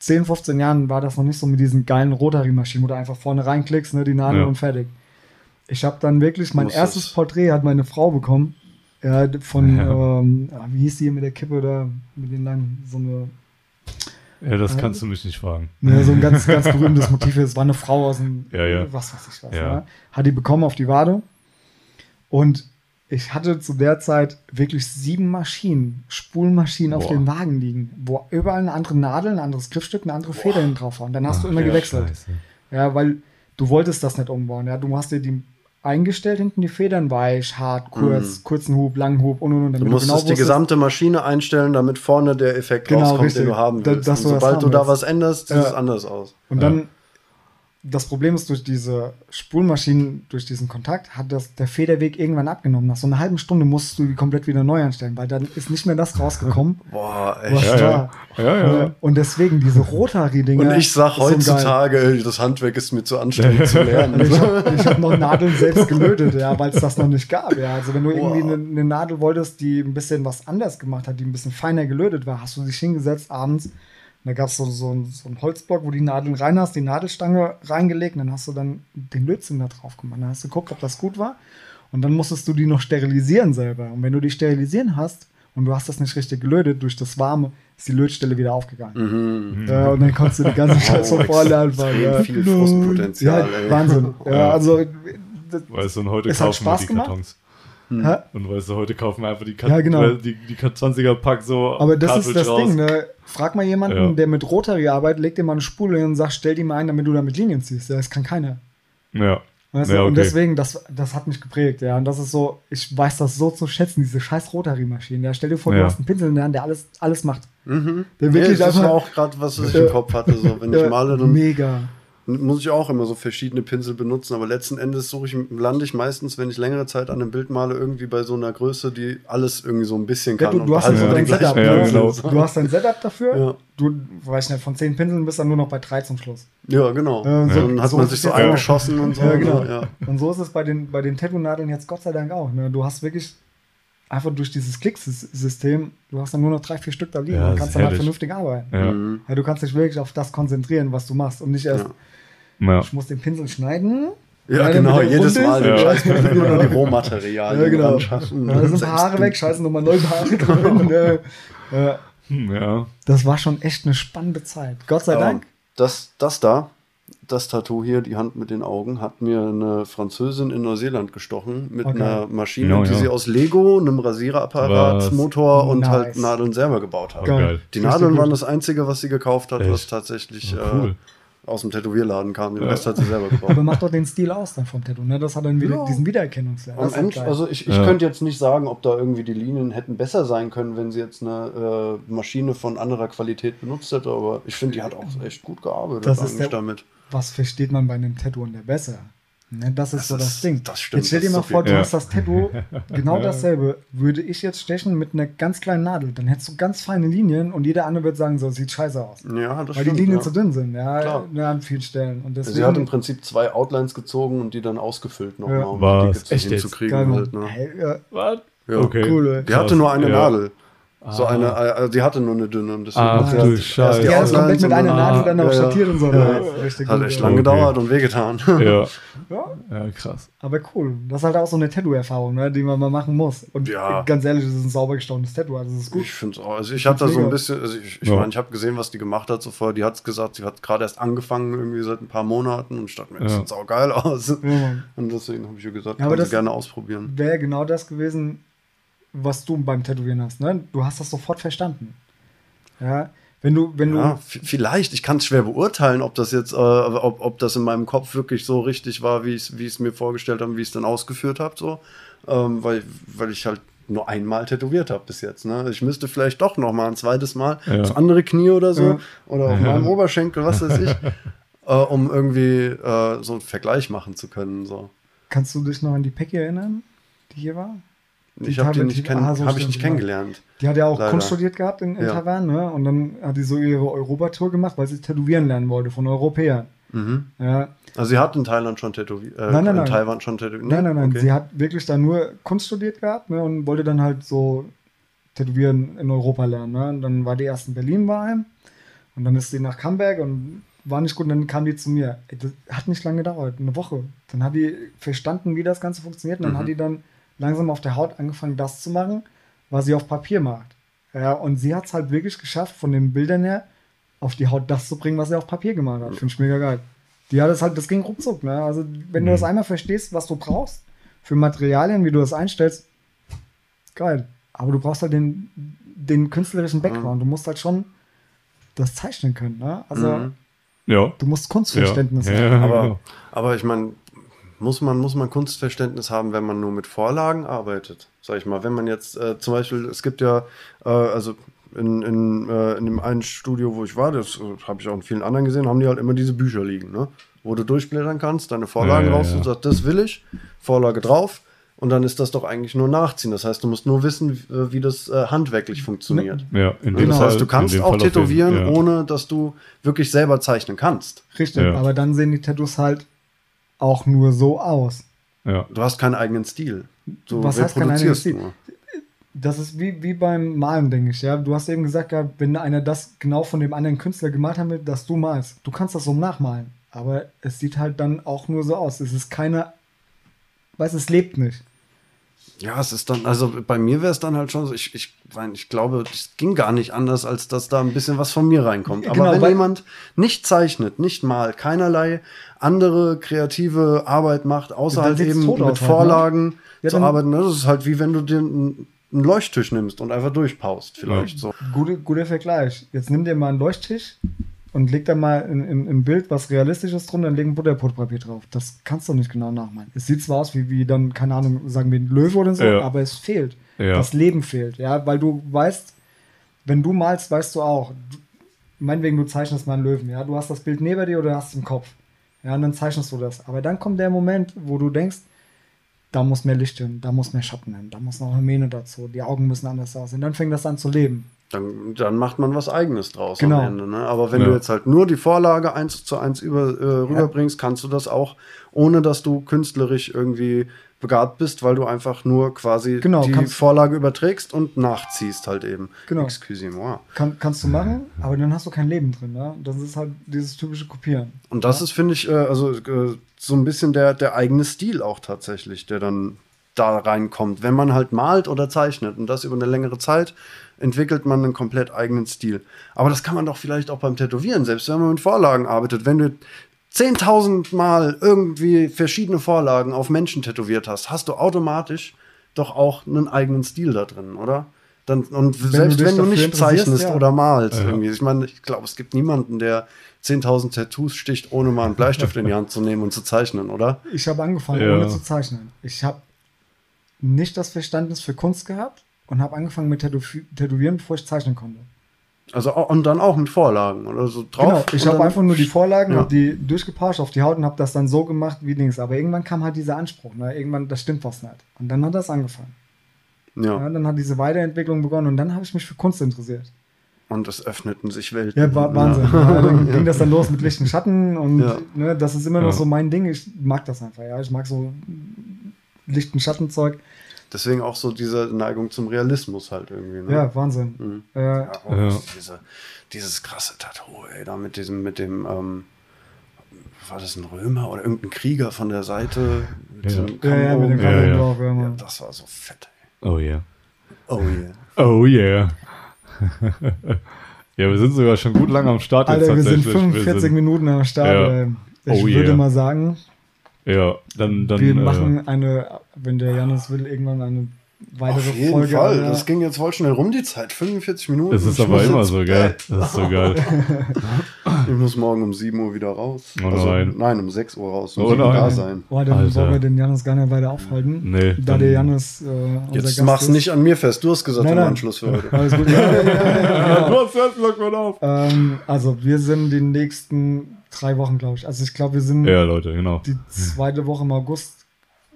10, 15 Jahren war das noch nicht so mit diesen geilen Rotary-Maschinen, wo du einfach vorne reinklickst, ne, die Nadel Ja. und fertig. Ich habe dann wirklich, mein Musstest- erstes Porträt hat meine Frau bekommen. Ja, von, Ja. Ähm, ah, wie hieß die hier mit der Kippe da, mit den langen, so eine, Ja, das kannst du mich nicht fragen. ne, so ein ganz, ganz berühmtes Motiv. Es war eine Frau aus dem, Ja, ja. was weiß ich was. Ja. Ne? Hat die bekommen auf die Wade. Und ich hatte zu der Zeit wirklich sieben Maschinen, Spulmaschinen auf Boah. den Wagen liegen, wo überall eine andere Nadel, ein anderes Griffstück, eine andere Feder hin drauf war. Und dann hast du Ach, immer ja, gewechselt. scheiße. Ja, weil du wolltest das nicht umbauen. Ja, du hast dir die eingestellt hinten die Federn weich, hart, kurz, kurzen Hub, langen Hub und und und. Du musstest die wusstest- gesamte Maschine einstellen, damit vorne der Effekt Genau, rauskommt, richtig. den du haben Da- willst. du das sobald du da willst. was änderst, sieht Ja. es anders aus. Und Ja. dann, das Problem ist, durch diese Spulmaschinen, durch diesen Kontakt, hat das, der Federweg irgendwann abgenommen. Nach so einer halben Stunde musst du die komplett wieder neu anstellen, weil dann ist nicht mehr das rausgekommen. Boah, echt. Ja, ja. war. Ja, ja. Und deswegen diese Rotary-Dinger. Und ich sag heutzutage, das Handwerk ist mir zu anstrengend zu lernen. Ich habe ich hab noch Nadeln selbst gelötet, ja, weil es das noch nicht gab. Ja. Also wenn du irgendwie Wow. eine, eine Nadel wolltest, die ein bisschen was anders gemacht hat, die ein bisschen feiner gelötet war, hast du dich hingesetzt abends. Da gab es so, so, so einen Holzblock, wo die Nadeln rein hast, die Nadelstange reingelegt, und dann hast du dann den Lötzinn da drauf gemacht. Dann hast du geguckt, ob das gut war. Und dann musstest du die noch sterilisieren selber. Und wenn du die sterilisieren hast und du hast das nicht richtig gelötet, durch das Warme, ist die Lötstelle wieder aufgegangen. Mhm. Ja, und dann konntest du die ganze Scheiße von vorne anfangen. Ja. viel Frustpotenzial, Ja. Wahnsinn. Ja, also, das, Weißt du, und heute Es hat kaufen wir Spaß die gemacht. Hä? Und weißt du, heute kaufen wir einfach die, Kat Ja, genau. die, die 20er Pack so. aber das ist Cartridge das raus. Ding, ne? Frag mal jemanden, Ja. der mit Rotary arbeitet, leg dir mal eine Spule hin und sag, stell die mal ein, damit du damit Linien ziehst. Ja, das kann keiner. Ja. Weißt du? Ja, Und okay. deswegen, das, das hat mich geprägt, ja. Und das ist so, ich weiß das so zu schätzen, diese scheiß Rotary-Maschinen. Ja, stell dir vor, Ja. du hast einen Pinsel in der Hand, der alles, alles macht. Mhm. Der Nee, wirklich das war einfach- auch gerade, was ich im Kopf hatte. So, wenn ich male, dann mega. Muss ich auch immer so verschiedene Pinsel benutzen. Aber letzten Endes suche ich, lande ich meistens, wenn ich längere Zeit an einem Bild male, irgendwie bei so einer Größe, die alles irgendwie so ein bisschen Ja, kann. du, und du hast behalte so immer dein Setup. Ja, ne? Pinsel. genau. Du hast dein Setup dafür. Ja. Du, weiß nicht, von zehn Pinseln bist dann nur noch bei drei zum Schluss. Ja, genau. Ja, so- dann hat so man sich so eingeschossen und so. Ja, genau. Ja. Und so ist es bei den, bei den Tattoo-Nadeln jetzt Gott sei Dank auch. Ne? Du hast wirklich einfach durch dieses Klicksystem, du hast dann nur noch drei, vier Stück da liegen Ja, und kannst dann halt vernünftig arbeiten. Ja. Mhm. Ja, du kannst dich wirklich auf das konzentrieren, was du machst und nicht erst, Ja. Ja. ich muss den Pinsel schneiden. Ja, genau, jedes. Mal den Ja. Scheiß immer nur die Rohmaterialien Ja, genau. anschaffen. Da sind Haare weg, scheiße nochmal neue Haare drin. ne? ja, Hm, ja. das war schon echt eine spannende Zeit. Gott sei Dank. Das, das da, das Tattoo hier, die Hand mit den Augen, hat mir eine Französin in Neuseeland gestochen mit Okay. einer Maschine, Ja, die ja. sie aus Lego, einem Rasierapparat, Was? Motor und Nice. halt Nadeln selber gebaut hat. Oh, Geil. Die Nadeln waren das Einzige, was sie gekauft hat, was Echt? tatsächlich Oh, cool. Aus dem Tätowierladen kam. Den Rest hat sie selber Aber gebraucht. macht doch den Stil aus dann vom Tattoo, ne? Das hat dann wieder Ja. diesen Wiedererkennungswert. Am Ende, also ich, ich Ja. könnte jetzt nicht sagen, ob da irgendwie die Linien hätten besser sein können, wenn sie jetzt eine äh, Maschine von anderer Qualität benutzt hätte, aber ich finde, die hat auch echt gut gearbeitet Das ist eigentlich der- damit. was versteht man bei einem Tattoo unter besser? Ne, das ist Das so das ist- Ding. das stimmt, jetzt stell dir das mal ist vor, du hast das Tattoo, genau dasselbe. Würde ich jetzt stechen mit einer ganz kleinen Nadel, dann hättest du ganz feine Linien und jeder andere wird sagen, so sieht scheiße aus. Ja, das Weil stimmt. die Linien ja. zu dünn sind, ja, Klar. ja, an vielen Stellen. Und deswegen, Sie hat im Prinzip zwei Outlines gezogen und die dann ausgefüllt nochmal, Ja. um Was? die Dicke zu Mann. Halt, ne? Hey, ja, Was? Ja. Okay. Cool, ey. Die hatte nur eine Ja. Nadel. So Ah. eine, also die hatte nur eine dünne. Und deswegen Ach hat sie du Scheiße. die hat es komplett mit einer Nadel dann auch Ja, schattieren sollen. Hat echt lang Okay. gedauert und wehgetan. Ja. Ja, ja, krass. aber cool. Das ist halt auch so eine Tattoo-Erfahrung, ne, die man mal machen muss. Und Ja. ganz ehrlich, das ist ein sauber gestochenes Tattoo, also das ist gut. Ich finde es auch. Also ich hatte da so ein bisschen, also ich, ich Ja. meine, ich habe gesehen, was die gemacht hat so vorher. Die hat es gesagt, sie hat gerade erst angefangen, irgendwie seit ein paar Monaten und ich dachte mir, das Ja. sieht auch geil aus. Und deswegen habe ich ihr gesagt, Ja, kann sie das- gerne ausprobieren. wäre genau das gewesen, was du beim Tätowieren hast. Ne? Du hast das sofort verstanden. Ja, wenn du, wenn Ja, du, vielleicht. Ich kann es schwer beurteilen, ob das jetzt, äh, ob, ob das in meinem Kopf wirklich so richtig war, wie ich es mir vorgestellt habe, wie ich es dann ausgeführt habe, so. Ähm, weil, weil ich halt nur einmal tätowiert habe bis jetzt. Ne? Ich müsste vielleicht doch noch mal ein zweites Mal Ja. das andere Knie oder so Ja. oder auf meinem Oberschenkel, was weiß ich, äh, um irgendwie äh, so einen Vergleich machen zu können. So. kannst du dich noch an die Peggy erinnern, die hier war? Die Ich habe die nicht, kenn Ah, so hab ich nicht kennengelernt. Die hat ja auch Leider. Kunst studiert gehabt in, in Ja. Taiwan, ne? Und dann hat die so ihre Europatour gemacht, weil sie tätowieren lernen wollte von Europäern. Mhm. Ja. Also sie hat in Thailand schon tätowiert, äh, Nein, nein, in nein. Taiwan schon tätowiert. Nein, nein, nein. Okay. Sie hat wirklich da nur Kunst studiert gehabt ne, und wollte dann halt so tätowieren in Europa lernen. Ne? Und dann war die erst in Berlin bei ihm und dann ist sie nach Camberg und war nicht gut und dann kam die zu mir. Ey, Das hat nicht lange gedauert, eine Woche. Dann hat die verstanden, wie das Ganze funktioniert und dann Mhm. hat die dann langsam auf der Haut angefangen, das zu machen, was sie auf Papier macht. Ja, und sie hat es halt wirklich geschafft, von den Bildern her auf die Haut das zu bringen, was sie auf Papier gemalt hat. Finde ich mega geil. Die hat es halt, das ging ruckzuck, ne? Also, wenn du das einmal verstehst, was du brauchst für Materialien, wie du das einstellst, geil. Aber du brauchst halt den, den künstlerischen Background. Du musst halt schon das zeichnen können, ne? Also, Mhm. Ja. du musst Kunstverständnis ja. haben. Aber, aber ich meine, muss man, muss man Kunstverständnis haben, wenn man nur mit Vorlagen arbeitet? Sag ich mal, wenn man jetzt äh, zum Beispiel, es gibt ja, äh, also in, in, äh, in dem einen Studio, wo ich war, das äh, habe ich auch in vielen anderen gesehen, haben die halt immer diese Bücher liegen, ne? wo du durchblättern kannst, deine Vorlagen Ja, raus ja. und sagst, das will ich, Vorlage drauf. Und dann ist das doch eigentlich nur nachziehen. Das heißt, du musst nur wissen, wie, wie das äh, handwerklich funktioniert. Ja, in dem das Fall- heißt, du in kannst auch Fall tätowieren, ja. ohne dass du wirklich selber zeichnen kannst. Richtig, Ja. aber dann sehen die Tattoos halt auch nur so aus. Ja. Du hast keinen eigenen Stil. Du Was heißt keinen eigenen reproduzierst Stil? nur. Das ist wie, wie beim Malen, denke ich. Ja? Du hast eben gesagt, ja, wenn einer das genau von dem anderen Künstler gemalt haben will, dass du malst. Du kannst das so nachmalen. Aber es sieht halt dann auch nur so aus. Es ist keine. Weißt es lebt nicht. Ja, es ist dann, also bei mir wäre es dann halt schon so, ich, ich, mein, ich glaube, es ging gar nicht anders, als dass da ein bisschen was von mir reinkommt. Aber Genau, wenn jemand nicht zeichnet, nicht malt, keinerlei andere kreative Arbeit macht, außer halt eben tot mit aus halt, ne? Vorlagen Ja, zu arbeiten, ne? das ist halt wie wenn du dir einen einen Leuchttisch nimmst und einfach durchpaust, vielleicht so. Gute, guter Vergleich. Jetzt nimm dir mal einen Leuchttisch und leg da mal in, in, im Bild was Realistisches drunter und leg ein Butterbrotpapier drauf. Das kannst du nicht genau nachmalen. Es sieht zwar aus wie, wie dann, keine Ahnung, sagen wir ein Löwe oder so, Ja. aber es fehlt. Ja. Das Leben fehlt, ja, weil du weißt, wenn du malst, weißt du auch, du, meinetwegen, du zeichnest mal einen Löwen, ja, du hast das Bild neben dir oder hast es im Kopf, ja, und dann zeichnest du das. Aber dann kommt der Moment, wo du denkst, da muss mehr Licht hin, da muss mehr Schatten hin, da muss noch eine Mähne dazu, die Augen müssen anders aussehen, dann fängt das an zu leben. Dann, dann macht man was Eigenes draus Genau. am Ende. Ne? Aber wenn Ja. du jetzt halt nur die Vorlage eins zu eins über, äh, rüberbringst, kannst du das auch, ohne dass du künstlerisch irgendwie begabt bist, weil du einfach nur quasi Genau, die Vorlage überträgst und nachziehst halt eben. Genau. Excusez-moi. Kann, kannst du machen, aber dann hast du kein Leben drin. Ne? Das ist halt dieses typische Kopieren. Und das ist, finde ich, äh, also äh, so ein bisschen der, der eigene Stil auch tatsächlich, der dann da reinkommt. Wenn man halt malt oder zeichnet und das über eine längere Zeit, entwickelt man einen komplett eigenen Stil. Aber das kann man doch vielleicht auch beim Tätowieren, selbst wenn man mit Vorlagen arbeitet. Wenn du 10.000 Mal irgendwie verschiedene Vorlagen auf Menschen tätowiert hast, hast du automatisch doch auch einen eigenen Stil da drin, oder? Dann, und Wenn selbst du wenn du nicht zeichnest ja. oder malst, Ja. irgendwie. Ich meine, ich glaube, es gibt niemanden, der 10.000 Tattoos sticht, ohne mal einen Bleistift in die Hand zu nehmen und zu zeichnen, oder? Ich habe angefangen, Ja. ohne zu zeichnen. Ich habe nicht das Verständnis für Kunst gehabt und habe angefangen mit Tätow Tätowieren, bevor ich zeichnen konnte. Also und dann auch mit Vorlagen oder so drauf. genau, ich habe einfach nur die Vorlagen, Ja. habe die durchgeparscht auf die Haut und habe das dann so gemacht wie Dings. Aber irgendwann kam halt dieser Anspruch, ne? irgendwann, das stimmt was nicht. Und dann hat das angefangen. Ja, Ja, dann hat diese Weiterentwicklung begonnen und dann habe ich mich für Kunst interessiert. und es öffneten sich Welten. Ja, war Wahnsinn. Ja. dann ging das dann los mit Licht und Schatten und ne, das ist immer noch so mein Ding. Ich mag das einfach, ja. Ich mag so Licht- und Schattenzeug. Deswegen auch so diese Neigung zum Realismus halt irgendwie. Ne? Ja, Wahnsinn. Mhm. Äh, Ja, auch Ja. Diese, dieses krasse Tattoo, ey, da mit diesem, mit dem, ähm, war das ein Römer oder irgendein Krieger von der Seite? Mit Ja. ja, ja, mit dem? Ja, ja. drauf, ja, Ja, das war so fett, Oh yeah. ey. Oh yeah. Oh yeah. ja, wir sind sogar schon gut lang am Start Alter, wir sind tatsächlich. 45 sind- Minuten am Start. Ja. ey. Ich Oh würde yeah. mal sagen, Ja, dann, dann wir äh, machen eine, wenn der Janus will, irgendwann eine weitere Auf jeden Folge. Fall. Alter. Das ging jetzt voll schnell rum, die Zeit. 45 Minuten. Das ist aber immer so geil. Das ist so geil. Ich muss morgen um 7 Uhr wieder raus. Oh also, nein. nein, um 6 Uhr raus. Oh Um 7 Uhr nein. da sein. Boah, dann Alter. wollen wir den Janus gar nicht weiter aufhalten. Nee, Da dann- der Janus. Äh, Jetzt Gast mach's ist. nicht an mir fest. Du hast gesagt Nein, im nein. Anschluss für heute. Alles gut. Ja, ja, ja, ja, genau. du hast mal auf. ähm, also, wir sind die nächsten drei Wochen, glaube ich. Also, ich glaube, wir sind Ja, Leute, genau. die zweite Woche im August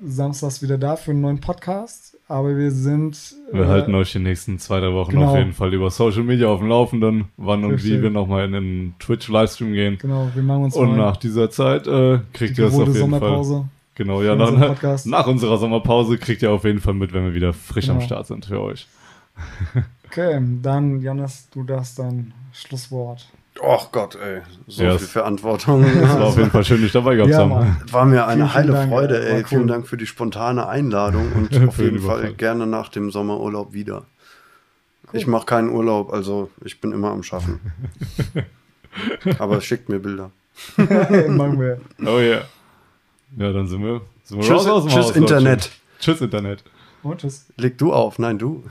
samstags wieder da für einen neuen Podcast. Aber wir sind. Wir äh, halten euch die nächsten zwei, drei Wochen genau. auf jeden Fall über Social Media auf dem Laufenden, wann und Richtig. wie wir nochmal in den Twitch-Livestream gehen. Genau, wir machen uns Und nach dieser Zeit äh, kriegt die ihr das auf jeden Sommerpause. Fall. Genau, ja, dann, Podcast. nach unserer Sommerpause kriegt ihr auf jeden Fall mit, wenn wir wieder frisch am Genau. Start sind für euch. Okay, dann, Janis, du darfst dein Schlusswort. Och Gott, ey. So Ja, viel Verantwortung. Es war auf jeden Fall schön, dich dabei gehabt Ja, zu haben. War mir eine Vielen, heile vielen Dank, Freude, war ey. cool. Vielen Dank für die spontane Einladung und auf den jeden Fall Überfall. gerne nach dem Sommerurlaub wieder. Ich mache keinen Urlaub, also ich bin immer am Schaffen. Aber schickt mir Bilder. machen wir. Oh yeah. Ja, dann sind wir, sind wir Tschüss, raus aus dem tschüss Haus, Internet. Tschüss, Internet. Und tschüss. Leg du auf, nein du.